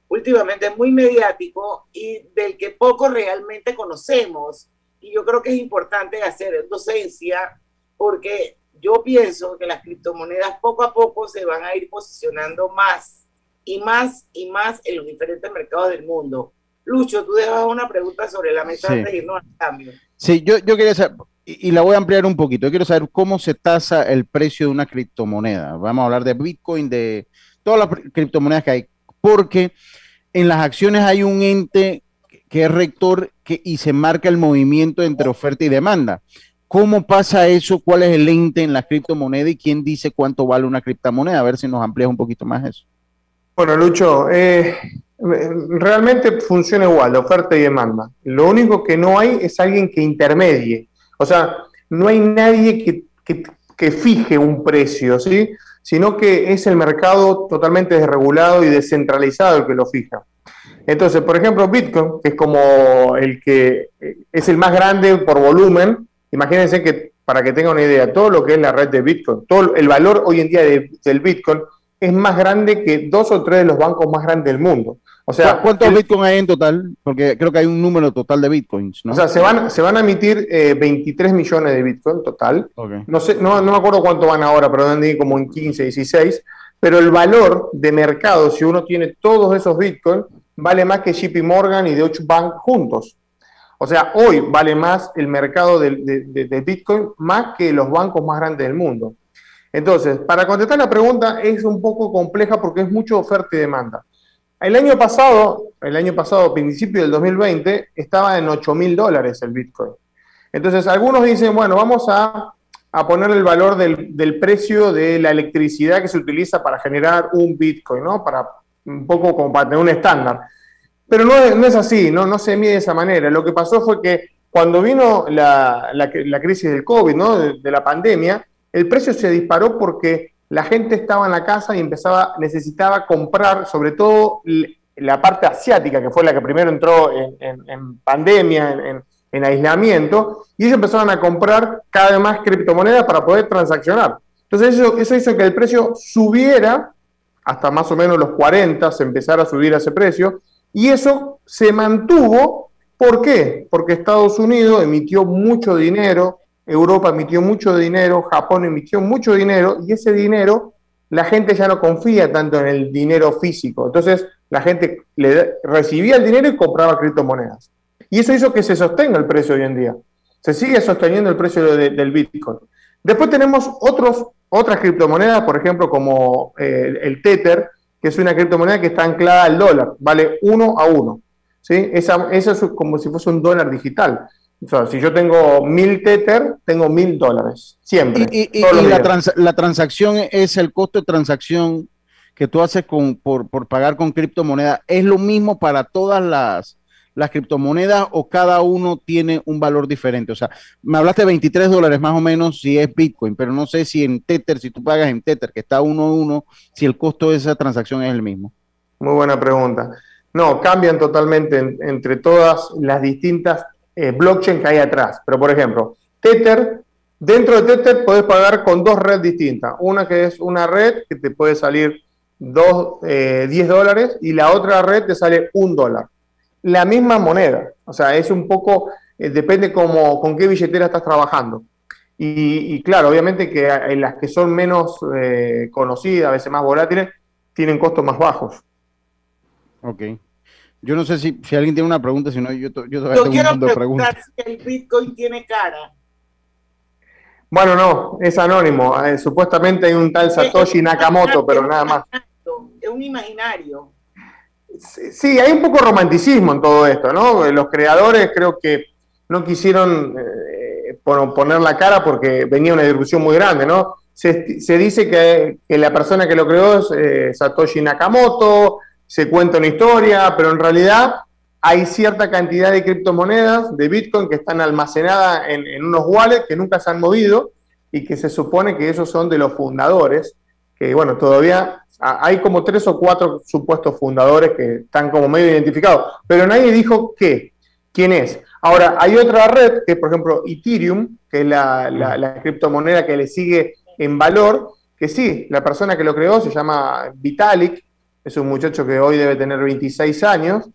últimamente muy mediático y del que poco realmente conocemos. Y yo creo que es importante hacer docencia porque yo pienso que las criptomonedas poco a poco se van a ir posicionando más y más y más en los diferentes mercados del mundo. Lucho, tú dejas una pregunta sobre la mesa Sí. antes de irnos al cambio. Sí, yo, yo quería saber, y, y la voy a ampliar un poquito, yo quiero saber cómo se tasa el precio de una criptomoneda. Vamos a hablar de Bitcoin, de todas las criptomonedas que hay, porque en las acciones hay un ente que es rector y se marca el movimiento entre oferta y demanda. ¿Cómo pasa eso? ¿Cuál es el ente en la criptomoneda y quién dice cuánto vale una criptomoneda? A ver si nos amplías un poquito más eso. Bueno, Lucho, eh, realmente funciona igual, oferta y demanda. Lo único que no hay es alguien que intermedie. O sea, no hay nadie que- que fije un precio, ¿sí? Sino que es el mercado totalmente desregulado y descentralizado el que lo fija. Entonces, por ejemplo, Bitcoin, que es como el que eh, es el más grande por volumen, imagínense que, para que tengan una idea, todo lo que es la red de Bitcoin, todo el valor hoy en día de- del Bitcoin es más grande que dos o tres de los bancos más grandes del mundo. O sea, ¿Cu- ¿Cuántos el- Bitcoin hay en total? Porque creo que hay un número total de Bitcoins, ¿no? o sea, se van, se van a emitir eh, 23 millones de Bitcoin total. No sé, no, no me acuerdo cuánto van ahora, pero ir como en 15, 16. Pero el valor de mercado, si uno tiene todos esos Bitcoin, vale más que JP Morgan y Deutsche Bank juntos. O sea, hoy vale más el mercado de, de- de Bitcoin más que los bancos más grandes del mundo. Entonces, para contestar la pregunta es un poco compleja porque es mucho oferta y demanda. El año pasado, el año pasado, principio del 2020, estaba en 8 mil dólares el Bitcoin. Entonces, algunos dicen, bueno, vamos a, poner el valor del, precio de la electricidad que se utiliza para generar un Bitcoin, ¿no? Para un poco como para tener un estándar. Pero no es, así, ¿no? no se mide de esa manera. Lo que pasó fue que cuando vino la, la- crisis del COVID, ¿no? de la pandemia, el precio se disparó porque la gente estaba en la casa y empezaba, necesitaba comprar, sobre todo la parte asiática, que fue la que primero entró en, pandemia, en, en- en aislamiento, y ellos empezaron a comprar cada vez más criptomonedas para poder transaccionar. Entonces eso, hizo que el precio subiera hasta más o menos los 40 se empezara a subir ese precio, y eso se mantuvo, ¿por qué? Porque Estados Unidos emitió mucho dinero, Europa emitió mucho dinero, Japón emitió mucho dinero, y ese dinero la gente ya no confía tanto en el dinero físico. Entonces, la gente le recibía el dinero y compraba criptomonedas. Y eso hizo que se sostenga el precio hoy en día. Se sigue sosteniendo el precio de- del Bitcoin. Después tenemos otros, otras criptomonedas, por ejemplo, como eh, el Tether, que es una criptomoneda que está anclada al dólar, vale uno a uno. ¿sí? Es como si fuese un dólar digital. O sea, si yo tengo mil Tether, tengo mil dólares, siempre. Y, la, trans- la transacción es el costo de transacción que tú haces con, por, por pagar con criptomoneda. ¿Es lo mismo para todas las, las criptomonedas o cada uno tiene un valor diferente? O sea, me hablaste de 23 dólares más o menos si es Bitcoin, pero no sé si en Tether, si tú pagas en Tether, que está uno a uno, si el costo de esa transacción es el mismo. Muy buena pregunta. No, cambian totalmente en- entre todas las distintas eh, blockchain que hay atrás. Pero, por ejemplo, Tether, dentro de Tether podés pagar con dos redes distintas. Una que es una red que te puede salir dos, eh, 10 dólares y la otra red te sale un dólar. La misma moneda. O sea, es un poco, eh, depende cómo, con qué billetera estás trabajando. Y, y claro, obviamente que en las que son menos eh, conocidas, a veces más volátiles, tienen costos más bajos. Ok. Yo no sé si, si alguien tiene una pregunta, si no, yo, to- yo todavía Yo tengo un quiero montón de preguntas. preguntar si el Bitcoin tiene cara. Bueno, no, es anónimo. Eh, supuestamente hay un tal Satoshi Nakamoto, pero nada más. Es un imaginario. Sí, hay un poco de romanticismo en todo esto, ¿no? Los creadores creo que no quisieron eh, pon- poner la cara porque venía una discusión muy grande, ¿no? Se, se dice que, que la persona que lo creó es eh, Satoshi Nakamoto, se cuenta una historia, pero en realidad hay cierta cantidad de criptomonedas de Bitcoin que están almacenadas en, unos wallets que nunca se han movido y que se supone que esos son de los fundadores, que bueno, todavía hay como tres o cuatro supuestos fundadores que están como medio identificados, pero nadie dijo qué, quién es. Ahora, hay otra red, que es por ejemplo Ethereum, que es la criptomoneda que le sigue en valor, que sí, la persona que lo creó se llama Vitalik, es un muchacho que hoy debe tener 26 años,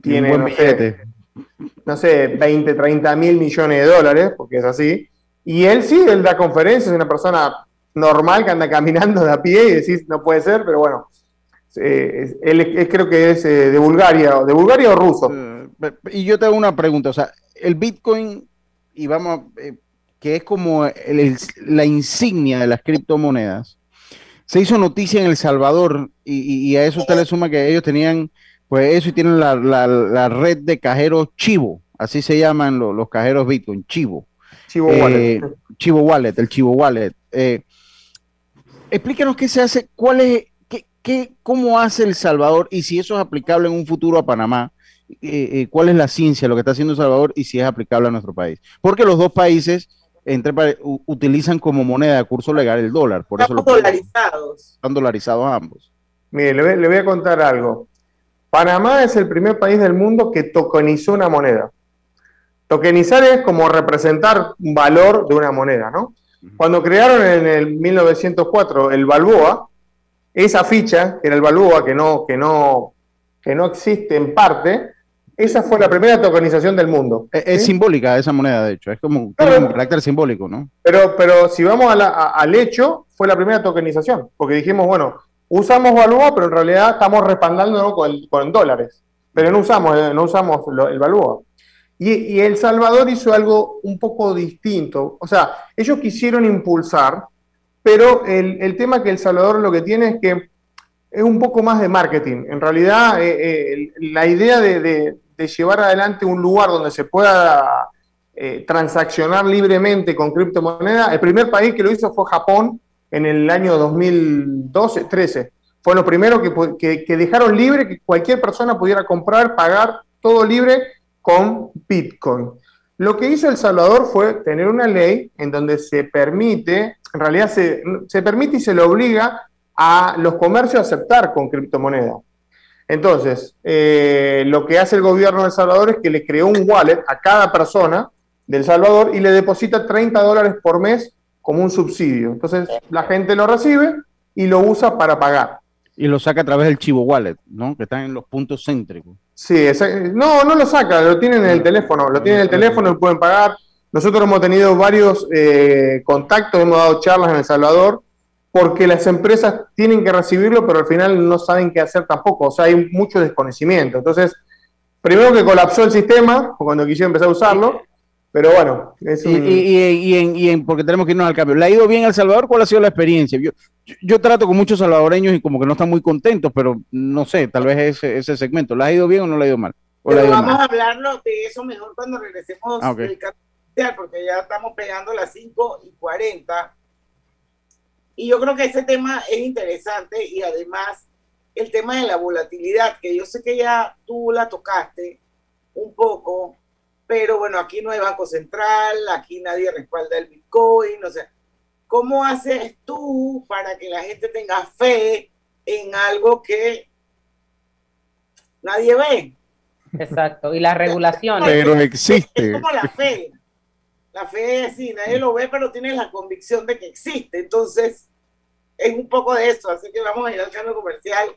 tiene, no sé, billete. no sé, 20, 30 mil millones de dólares, porque es así. Y él sí, él da conferencias, es una persona normal que anda caminando de a pie y decís, no puede ser, pero bueno, eh, es- él es- creo que es eh, de Bulgaria, de Bulgaria o ruso. Y yo te hago una pregunta, o sea, el Bitcoin, y vamos, eh, que es como el- el- la insignia de las criptomonedas, se hizo noticia en El Salvador y, y- y a eso usted le suma que ellos tenían, pues eso y tienen la, la- la red de cajeros Chivo, así se llaman lo- los cajeros Bitcoin, Chivo. Chivo Eh, Wallet. Chivo Wallet, el Chivo Wallet. Eh, explícanos qué se hace, cuál es, qué, qué- cómo hace El Salvador y si eso es aplicable en un futuro a Panamá. eh, eh, cuál es la ciencia, lo que está haciendo El Salvador y si es aplicable a nuestro país. Porque los dos países entre, utilizan como moneda de curso legal el dólar, por eso lo Estamos dolarizados. están dolarizados ambos. Mire, le voy, le voy a contar algo. Panamá es el primer país del mundo que tokenizó una moneda. Tokenizar es como representar un valor de una moneda, ¿no? Cuando crearon en el 1904 el Balboa, esa ficha, que era el Balboa, que no, que no, que no existe en parte, esa fue la primera tokenización del mundo. Es, es simbólica esa moneda, de hecho, es como, tiene como carácter simbólico, ¿no? Pero, pero si vamos a la- a- al hecho, fue la primera tokenización, porque dijimos, bueno, usamos Balboa, pero en realidad estamos respaldándolo con, con dólares, pero no usamos, eh, no usamos el Balboa. Y, y El Salvador hizo algo un poco distinto, o sea, ellos quisieron impulsar, pero el, el tema que El Salvador lo que tiene es que es un poco más de marketing. En realidad, eh, eh, la idea de, de- de llevar adelante un lugar donde se pueda eh, transaccionar libremente con criptomonedas, el primer país que lo hizo fue Japón en el año 2012, 13. Fue lo primero que, que dejaron libre que cualquier persona pudiera comprar, pagar todo libre con Bitcoin. Lo que hizo El Salvador fue tener una ley en donde se permite, en realidad se, se permite y se le obliga a los comercios a aceptar con criptomonedas. Entonces, eh, lo que hace el gobierno de El Salvador es que le creó un wallet a cada persona del Salvador y le deposita 30 dólares por mes como un subsidio. Entonces, la gente lo recibe y lo usa para pagar. Y lo saca a través del Chivo Wallet, ¿no? Que están en los puntos céntricos. Sí, esa- no, no lo saca, lo tienen en el teléfono, lo tienen en el teléfono y pueden pagar. Nosotros hemos tenido varios eh, contactos, hemos dado charlas en El Salvador, porque las empresas tienen que recibirlo, pero al final no saben qué hacer tampoco, o sea, hay mucho desconocimiento. Entonces, primero que colapsó el sistema, cuando quisieron empezar a usarlo, pero bueno, es Y, un... y- y- y en, y en- porque tenemos que irnos al cambio. ¿Le ha ido bien El Salvador? ¿Cuál ha sido la experiencia? Yo, yo, yo trato con muchos salvadoreños y como que no están muy contentos, pero no sé, tal vez ese, ese segmento. ¿Le ha ido bien o no le ha ido mal? ¿O le ha Pero ido vamos mal? a hablarlo de eso mejor cuando regresemos Ah, ok. del porque ya estamos pegando las 5 y 40. Y yo creo que ese tema es interesante y además el tema de la volatilidad, que yo sé que ya tú la tocaste un poco, pero bueno, aquí no hay Banco Central, aquí nadie respalda el Bitcoin, o sea, ¿cómo haces tú para que la gente tenga fe en algo que nadie ve? Exacto, y las regulaciones. Pero Es existe. como la fe. La fe sí, nadie lo ve, pero tienes la convicción de que existe. Entonces, es un poco de eso. Así que vamos a ir al cambio comercial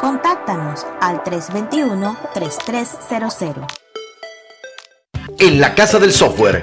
Contáctanos al 321-3300. En la Casa del Software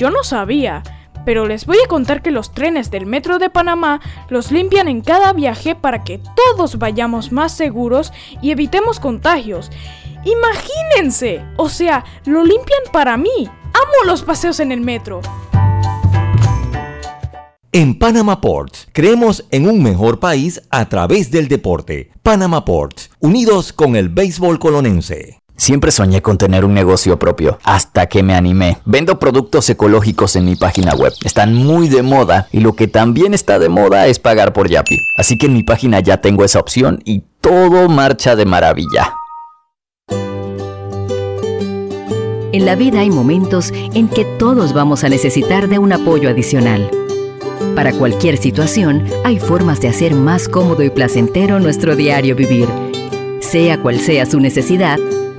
Yo no sabía, pero les voy a contar que los trenes del Metro de Panamá los limpian en cada viaje para que todos vayamos más seguros y evitemos contagios. Imagínense, o sea, lo limpian para mí. Amo los paseos en el metro. En Panama Ports, creemos en un mejor país a través del deporte. Panama Ports, unidos con el béisbol colonense. Siempre soñé con tener un negocio propio, hasta que me animé. Vendo productos ecológicos en mi página web. Están muy de moda y lo que también está de moda es pagar por Yapi. Así que en mi página ya tengo esa opción y todo marcha de maravilla. En la vida hay momentos en que todos vamos a necesitar de un apoyo adicional. Para cualquier situación, hay formas de hacer más cómodo y placentero nuestro diario vivir. Sea cual sea su necesidad,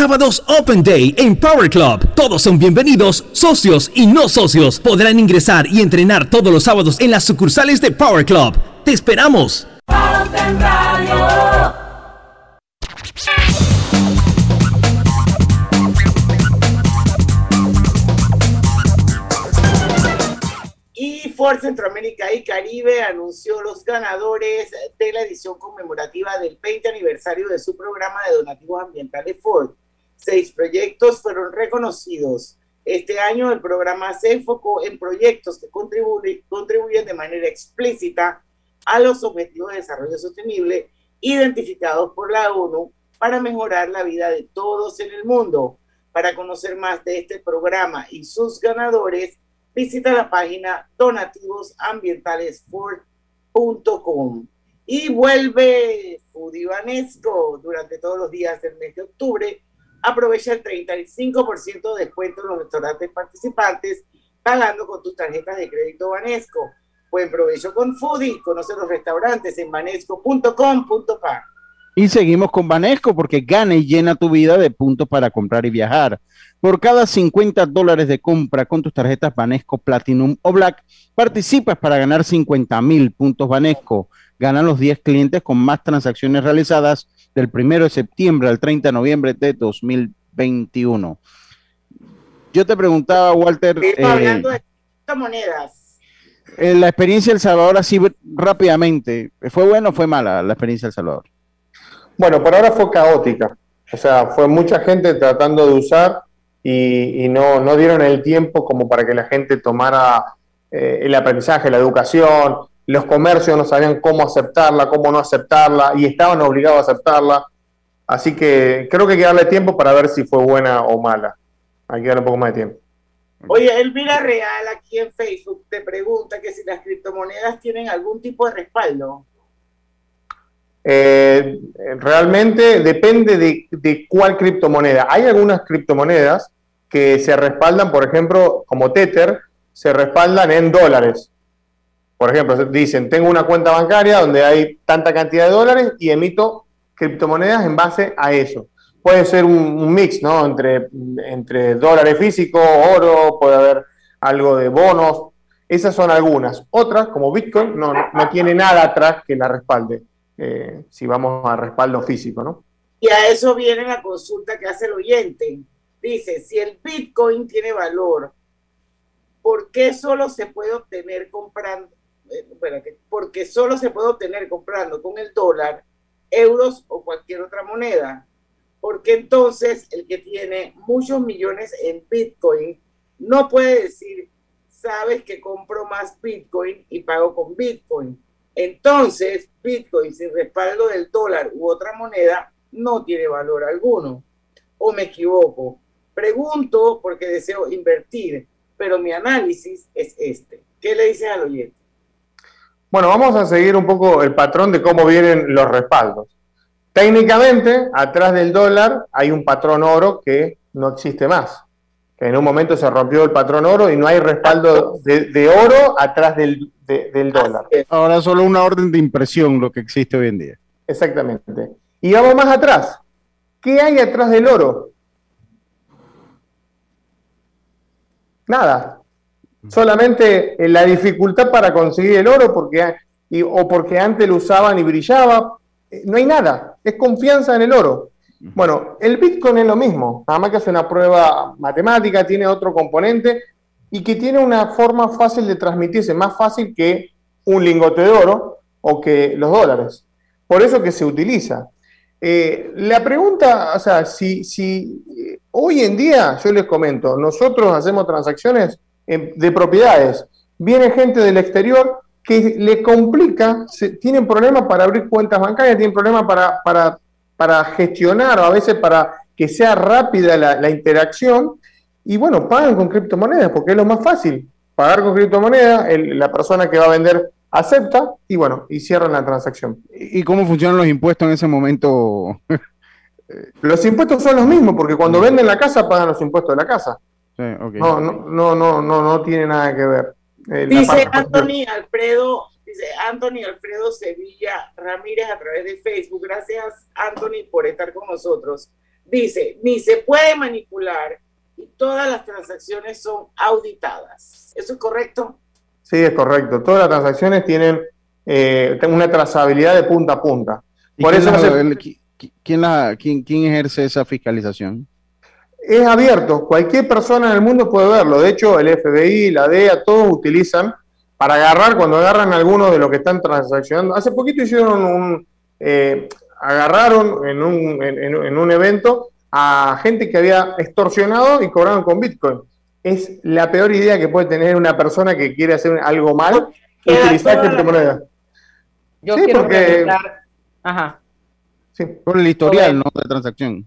Sábados Open Day en Power Club. Todos son bienvenidos, socios y no socios. Podrán ingresar y entrenar todos los sábados en las sucursales de Power Club. ¡Te esperamos! Y Ford Centroamérica y Caribe anunció los ganadores de la edición conmemorativa del 20 aniversario de su programa de donativos ambientales Ford Seis proyectos fueron reconocidos. Este año el programa se enfocó en proyectos que contribuyen, de manera explícita a los objetivos de desarrollo sostenible identificados por la ONU para mejorar la vida de todos en el mundo. Para conocer más de este programa y sus ganadores, visita la página donativosambientalesford.com. Y vuelve Fudivanesco durante todos los días del mes de octubre aprovecha el 35% de descuento en los restaurantes participantes pagando con tus tarjetas de crédito Banesco. Buen provecho con Foodie. Conoce los restaurantes en banesco.com.pa. Y seguimos con Banesco porque gana y llena tu vida de puntos para comprar y viajar. Por cada 50 dólares de compra con tus tarjetas Banesco Platinum o Black, participas para ganar 50 mil puntos Banesco. Ganan los 10 clientes con más transacciones realizadas del 1 de septiembre al 30 de noviembre de 2021. Yo te preguntaba, Walter. Eh, hablando de criptomonedas. Eh, la experiencia El Salvador, así rápidamente, ¿fue buena o fue mala la experiencia El Salvador? Bueno, por ahora fue caótica. O sea, fue mucha gente tratando de usar y, no, no, dieron el tiempo como para que la gente tomara eh, el aprendizaje, la educación, los comercios no sabían cómo aceptarla, cómo no aceptarla y estaban obligados a aceptarla. Así que creo que hay que darle tiempo para ver si fue buena o mala. Hay que darle un poco más de tiempo. Oye, Elvira Real aquí en Facebook te pregunta que si las criptomonedas tienen algún tipo de respaldo. Eh, realmente depende de, de, cuál criptomoneda. Hay algunas criptomonedas que se respaldan, por ejemplo, como Tether, se respaldan en dólares. Por ejemplo, dicen, tengo una cuenta bancaria donde hay tanta cantidad de dólares y emito criptomonedas en base a eso. Puede ser un, mix, ¿no? Entre, entre dólares físicos, oro, puede haber algo de bonos. Esas son algunas. Otras, como Bitcoin, no, no tiene nada atrás que la respalde, eh, si vamos a respaldo físico, ¿no? Y a eso viene la consulta que hace el oyente. Dice, si el Bitcoin tiene valor, ¿por qué solo se puede obtener comprando, porque solo se puede obtener comprando con el dólar, euros o cualquier otra moneda. Porque entonces el que tiene muchos millones en Bitcoin no puede decir, sabes que compro más Bitcoin y pago con Bitcoin. Entonces, Bitcoin sin respaldo del dólar u otra moneda no tiene valor alguno. ¿O me equivoco? Pregunto porque deseo invertir, pero mi análisis es este. ¿Qué le dices al oyente? Bueno, vamos a seguir un poco el patrón de cómo vienen los respaldos. Técnicamente, atrás del dólar hay un patrón oro que no existe más. Que en un momento se rompió el patrón oro y no hay respaldo de, oro atrás del, del dólar. Ahora solo una orden de impresión lo que existe hoy en día. Exactamente. Y vamos más atrás. ¿Qué hay atrás del oro? Nada solamente la dificultad para conseguir el oro porque, o porque antes lo usaban y brillaba. No hay nada, es confianza en el oro. Bueno, el Bitcoin es lo mismo, nada más que hace una prueba matemática, tiene otro componente y que tiene una forma fácil de transmitirse, más fácil que un lingote de oro o que los dólares. Por eso que se utiliza. Eh, la pregunta, o sea, si, si hoy en día, yo les comento, nosotros hacemos transacciones de propiedades. Viene gente del exterior que le complica, tienen problemas para abrir cuentas bancarias, tienen problemas para, para, para gestionar o a veces para que sea rápida la, interacción y bueno, pagan con criptomonedas porque es lo más fácil. Pagar con criptomonedas, la persona que va a vender acepta y bueno, y cierran la transacción. ¿Y cómo funcionan los impuestos en ese momento? los impuestos son los mismos porque cuando venden la casa pagan los impuestos de la casa. No, no, no, no, no, no tiene nada que ver. Eh, dice Anthony Alfredo, dice Anthony Alfredo Sevilla Ramírez a través de Facebook. Gracias, Anthony, por estar con nosotros. Dice, ni se puede manipular y todas las transacciones son auditadas. ¿Eso es correcto? Sí, es correcto. Todas las transacciones tienen eh, una trazabilidad de punta a punta. Por eso ¿quién, la, quién, ¿Quién ejerce esa fiscalización? Es abierto, cualquier persona en el mundo puede verlo. De hecho, el FBI, la DEA, todos utilizan para agarrar, cuando agarran algunos de los que están transaccionando. Hace poquito hicieron un, eh, agarraron en un, en, un evento a gente que había extorsionado y cobraron con Bitcoin. Es la peor idea que puede tener una persona que quiere hacer algo mal, utilizar criptomonedas. Yo quiero porque... Ajá. Sí, por el historial, ¿no? De transacción.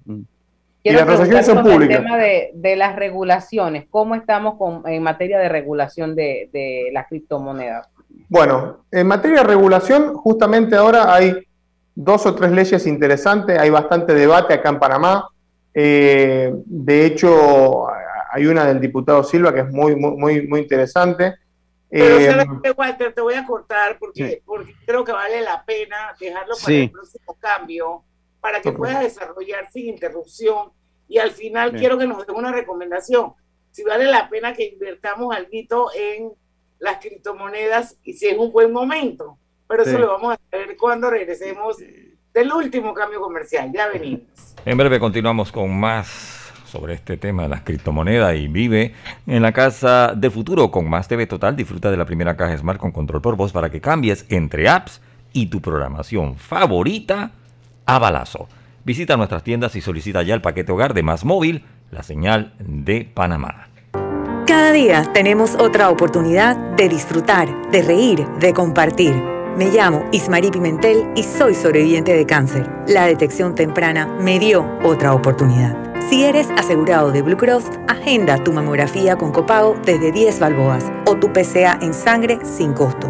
Mm. y las transacciones son públicas. El tema de, las regulaciones, ¿cómo estamos con, en materia de regulación de, de las criptomonedas? Bueno, en materia de regulación, justamente ahora hay dos o tres leyes interesantes, hay bastante debate acá en Panamá. Eh, de hecho, hay una del diputado Silva que es muy, muy, muy interesante. Pero eh, Walter, te voy a cortar porque, porque creo que vale la pena dejarlo para el próximo cambio, para que pueda desarrollar sin interrupción. Y al final quiero que nos den una recomendación. Si vale la pena que invertamos algo en las criptomonedas y si es un buen momento. Pero eso lo vamos a ver cuando regresemos del último cambio comercial. Ya venimos. En breve continuamos con más sobre este tema de las criptomonedas y vive en la casa del futuro con Más TV Total. Disfruta de la primera caja Smart con control por voz para que cambies entre apps y tu programación favorita a balazo. Visita nuestras tiendas y solicita ya el paquete hogar de Más Móvil, la señal de Panamá. Cada día tenemos otra oportunidad de disfrutar, de reír, de compartir. Me llamo Ismarí Pimentel y soy sobreviviente de cáncer. La detección temprana me dio otra oportunidad. Si eres asegurado de Blue Cross, agenda tu mamografía con copago desde 10 balboas o tu PCA en sangre sin costo.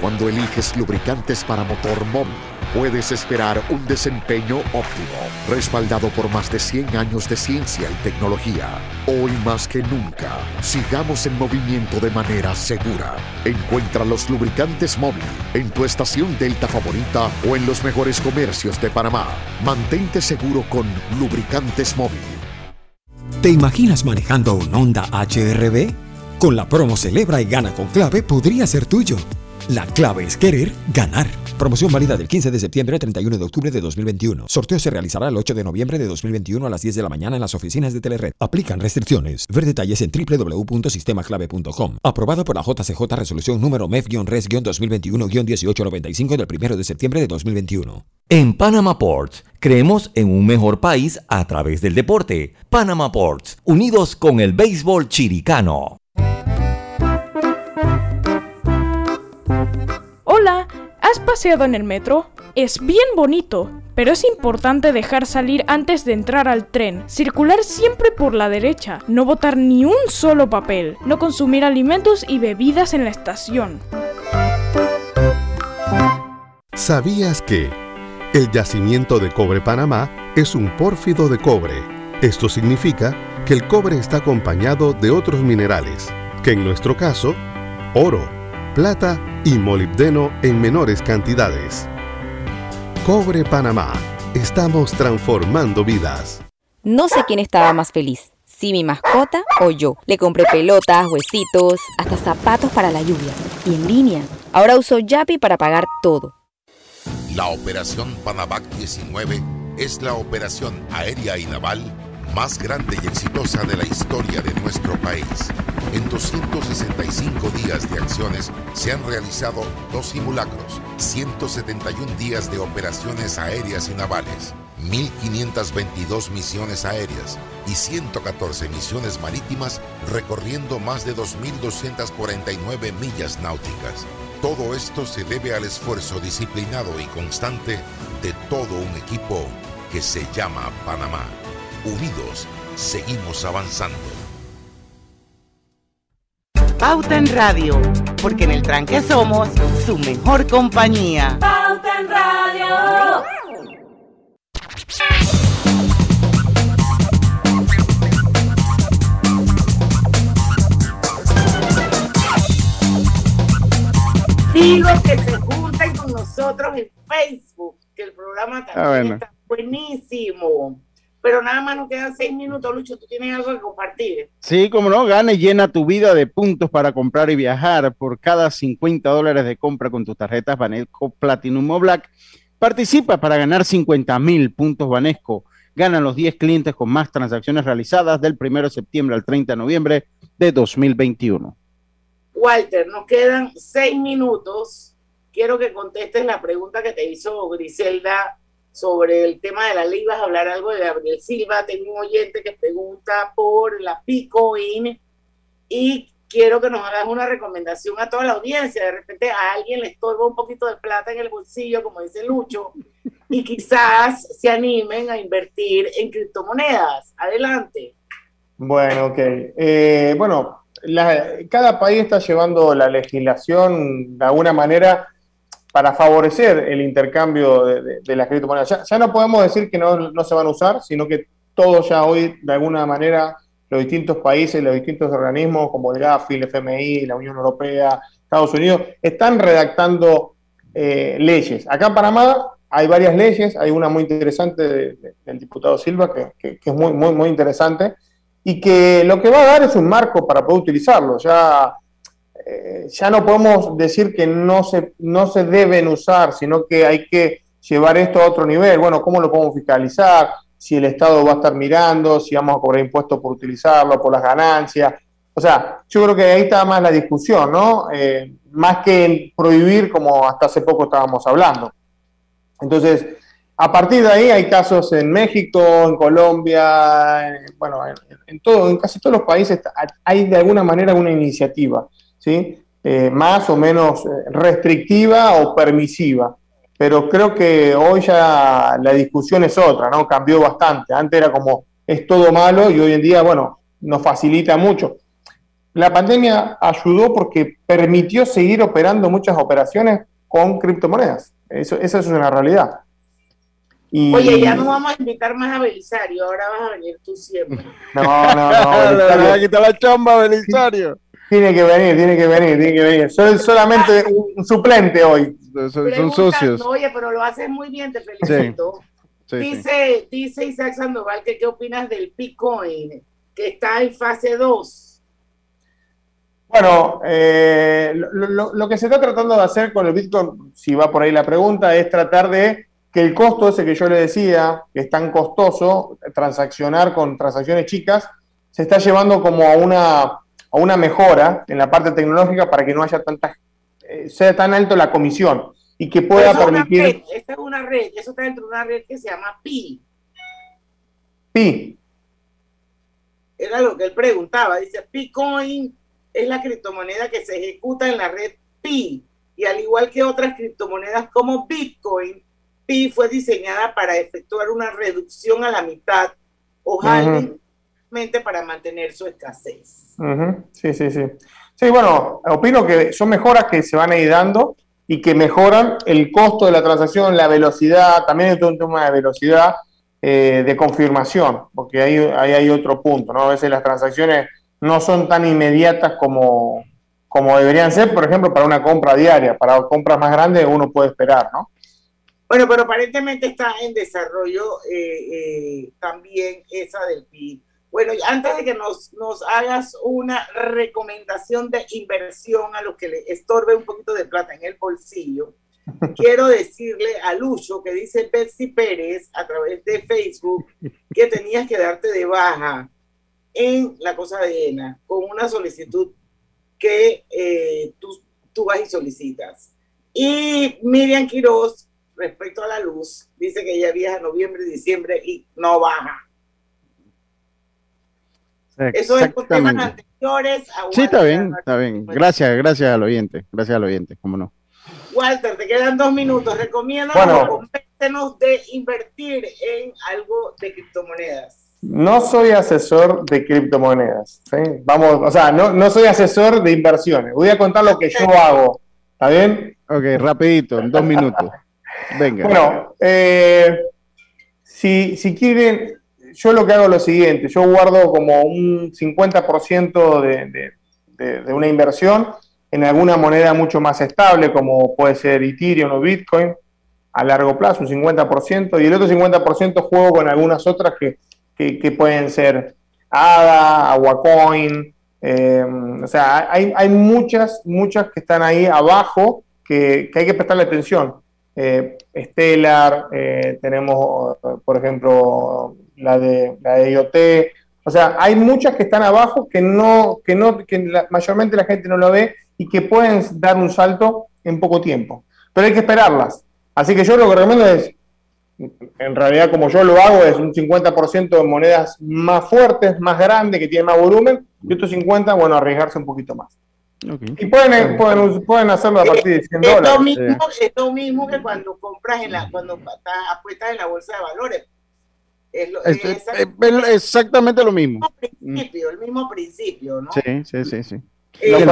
Cuando eliges lubricantes para motor móvil, puedes esperar un desempeño óptimo, respaldado por más de 100 años de ciencia y tecnología. Hoy más que nunca, sigamos en movimiento de manera segura. Encuentra los lubricantes móvil en tu estación Delta favorita o en los mejores comercios de Panamá. Mantente seguro con lubricantes móvil. ¿Te imaginas manejando un Honda HRB? Con la promo Celebra y Gana con Clave podría ser tuyo. La clave es querer ganar. Promoción válida del 15 de septiembre al 31 de octubre de 2021. Sorteo se realizará el 8 de noviembre de 2021 a las 10 de la mañana en las oficinas de Telered. Aplican restricciones. Ver detalles en www.sistemaclave.com. Aprobado por la JCJ Resolución número MEF-RES-2021-1895 del 1 de septiembre de 2021. En Panama Ports, creemos en un mejor país a través del deporte. Panama Ports, unidos con el béisbol chiricano. ¿Has paseado en el metro? Es bien bonito, pero es importante dejar salir antes de entrar al tren, circular siempre por la derecha, no botar ni un solo papel, no consumir alimentos y bebidas en la estación. ¿Sabías que el yacimiento de cobre Panamá es un pórfido de cobre? Esto significa que el cobre está acompañado de otros minerales, que en nuestro caso, oro, plata y molibdeno en menores cantidades. Cobre Panamá. Estamos transformando vidas. No sé quién estaba más feliz, si mi mascota o yo. Le compré pelotas, huesitos, hasta zapatos para la lluvia. Y en línea. Ahora uso Yapi para pagar todo. La operación Panamac 19 es la operación aérea y naval más grande y exitosa de la historia de nuestro país. En 265 días de acciones se han realizado dos simulacros, 171 días de operaciones aéreas y navales, 1.522 misiones aéreas y 114 misiones marítimas recorriendo más de 2.249 millas náuticas. Todo esto se debe al esfuerzo disciplinado y constante de todo un equipo que se llama Panamá. Unidos, seguimos avanzando. Pauta en Radio, porque en el tranque somos su mejor compañía. Pauta en Radio. Digo que se junten con nosotros en Facebook, que el programa también Ah, bueno. está buenísimo. Pero nada más nos quedan seis minutos, Lucho. ¿Tú tienes algo que compartir? Sí, como no, gana y llena tu vida de puntos para comprar y viajar. Por cada 50 dólares de compra con tus tarjetas Banesco Platinum o Black, participa para ganar 50 mil puntos Banesco. Ganan los 10 clientes con más transacciones realizadas del 1 de septiembre al 30 de noviembre de 2021. Walter, nos quedan seis minutos. Quiero que contestes la pregunta que te hizo Griselda sobre el tema de la ley. Vas a hablar algo de Gabriel Silva. Tengo un oyente que pregunta por la Picoin y quiero que nos hagas una recomendación a toda la audiencia. De repente a alguien le estorba un poquito de plata en el bolsillo, como dice Lucho, y quizás se animen a invertir en criptomonedas. Adelante. Bueno, ok. Eh, bueno, la- cada país está llevando la legislación de alguna manera para favorecer el intercambio de, de- de las criptomonedas. Ya, no podemos decir que no, se van a usar, sino que todos ya hoy, de alguna manera, los distintos países, los distintos organismos como el GAFI, el FMI, la Unión Europea, Estados Unidos, están redactando eh, leyes. Acá en Panamá hay varias leyes, hay una muy interesante de- de- del diputado Silva, que es muy, muy, muy interesante, y que lo que va a dar es un marco para poder utilizarlo. Ya, eh, ya no podemos decir que no se, no se deben usar, sino que hay que llevar esto a otro nivel. Bueno, ¿cómo lo podemos fiscalizar? Si el Estado va a estar mirando, si vamos a cobrar impuestos por utilizarlo, por las ganancias. O sea, yo creo que ahí está más la discusión, ¿no? Eh, más que en prohibir como hasta hace poco estábamos hablando. Entonces, a partir de ahí hay casos en México, en Colombia, en- bueno, en, en todo, en casi todos los países hay de alguna manera una iniciativa, ¿sí? Eh, más o menos eh, restrictiva o permisiva. Pero creo que hoy ya la discusión es otra, ¿no? Cambió bastante. Antes era como es todo malo y hoy en día, bueno, nos facilita mucho. La pandemia ayudó porque permitió seguir operando muchas operaciones con criptomonedas. Eso, esa es una realidad. Y- Oye, ya no vamos a invitar más a Belisario, ahora vas a venir tú siempre. No, no, no. Le van a quitar la chamba, Belisario. Tiene que venir, tiene que venir, tiene que venir. Soy solamente un suplente hoy. Son, Preguntan, Oye, pero lo haces muy bien, te felicito. Sí, sí. dice, dice Isaac Sandoval que qué opinas del Bitcoin, que está en fase 2. Bueno, eh, lo, lo- lo que se está tratando de hacer con el Bitcoin, si va por ahí la pregunta, es tratar de que el costo ese que yo le decía, que es tan costoso, transaccionar con transacciones chicas, se está llevando como a una, a una mejora en la parte tecnológica para que no haya tanta, eh, sea tan alto la comisión y que pueda Eso permitir... red, esta es una red, eso está dentro de una red que se llama Pi. Sí, Era lo que él preguntaba. Dice, Bitcoin es la criptomoneda que se ejecuta en la red Pi. Y al igual que otras criptomonedas como Bitcoin, Pi fue diseñada para efectuar una reducción a la mitad o Ujú. Para mantener su escasez. Sí, sí, sí. Sí, bueno, opino que son mejoras que se van a ir dando y que mejoran el costo de la transacción, la velocidad, también es un tema de velocidad eh, de confirmación, porque ahí, ahí hay otro punto, ¿no? A veces las transacciones no son tan inmediatas como, como deberían ser, por ejemplo, para una compra diaria, para compras más grandes uno puede esperar, ¿no? Bueno, pero aparentemente está en desarrollo eh, eh, también esa del PIB. Bueno, antes de que nos, nos hagas una recomendación de inversión a los que le estorbe un poquito de plata en el bolsillo, quiero decirle a Lucho que dice Betsy Pérez a través de Facebook que tenías que darte de baja en la cosa de ENA con una solicitud que eh, tú, tú vas y solicitas. Y Miriam Quiroz, respecto a la luz, dice que ella viaja noviembre y diciembre y no baja. Eso es por temas anteriores. A Sí, está bien, está bien. Gracias, gracias al oyente. Gracias al oyente, cómo no. Walter, te quedan dos minutos. Recomienda Bueno. de invertir en algo de criptomonedas. No soy asesor de criptomonedas. ¿sí? Vamos, o sea, no, no soy asesor de inversiones. Voy a contar lo que yo hago. ¿Está bien? Ok, rapidito, en dos minutos. Venga. Bueno, eh, si, si quieren, yo lo que hago es lo siguiente, yo guardo como un 50% de, de, una inversión en alguna moneda mucho más estable, como puede ser Ethereum o Bitcoin, a largo plazo, un 50%, y el otro 50% juego con algunas otras que, que, pueden ser ADA, Aguacoin, eh, o sea, hay, hay, muchas, muchas que están ahí abajo que, que hay que prestarle atención. Eh, Stellar, eh, tenemos, por ejemplo, la de, la de IoT, o sea, hay muchas que están abajo que no, que no, que mayormente la gente no lo ve y que pueden dar un salto en poco tiempo. Pero hay que esperarlas. Así que yo lo que recomiendo es, en realidad como yo lo hago, es un 50% de monedas más fuertes, más grandes, que tienen más volumen, y otros 50, bueno, arriesgarse un poquito más. Y pueden, pueden, pueden, hacerlo a partir de 100 es dólares. Lo mismo, Es lo mismo que cuando compras en la, cuando apuestas en la bolsa de valores. Es, exactamente lo mismo. El mismo principio, el mismo principio, ¿no? Sí, sí, sí, sí. Eh, a,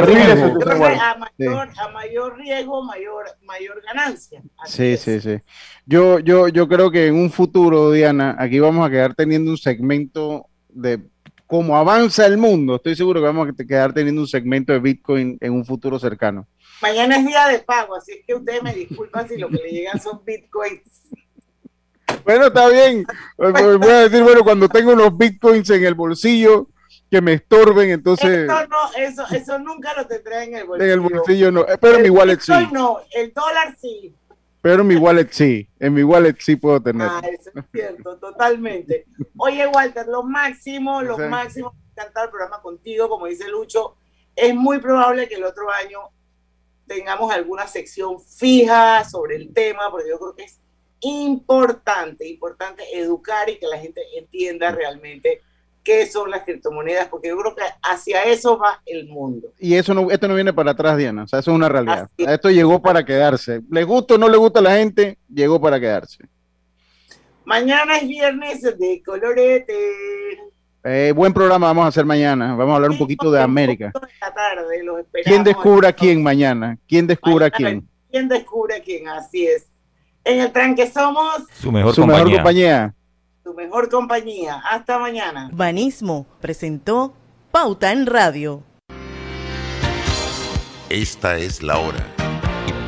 mayor, a mayor riesgo, mayor, mayor ganancia. sí, sí, sí. Yo, yo, yo creo que en un futuro, Diana, aquí vamos a quedar teniendo un segmento de cómo avanza el mundo. Estoy seguro que vamos a quedar teniendo un segmento de Bitcoin en un futuro cercano. Mañana es día de pago, así que ustedes me disculpan si lo que le llegan son Bitcoins. Bueno, está bien. Voy a decir, bueno, cuando tengo unos Bitcoins en el bolsillo, que me estorben, entonces... Eso, no, eso, eso nunca lo tendré en el bolsillo. En el bolsillo no, eh, pero en mi wallet sí. no, el dólar sí. Pero en mi wallet sí, en mi wallet sí puedo tener. Ah, eso es cierto, totalmente. Oye, Walter, lo máximo, lo máximo, me encanta el programa contigo, como dice Lucho, es muy probable que el otro año tengamos alguna sección fija sobre el tema, porque yo creo que es importante, importante educar y que la gente entienda realmente qué son las criptomonedas, porque yo creo que hacia eso va el mundo. Y eso no, esto no viene para atrás, Diana, o sea, eso es una realidad. Esto llegó para quedarse. ¿Le gusta o no le gusta a la gente? Llegó para quedarse. Mañana es viernes de colorete. Eh, buen programa vamos a hacer mañana. Vamos a hablar un poquito de América. ¿Quién descubre a quién mañana? ¿Quién descubre a quién? ¿Quién descubre a quién? Así es. En el tranque somos su mejor compañía tu mejor compañía. Hasta mañana. Banismo presentó Pauta en Radio. Esta es la hora.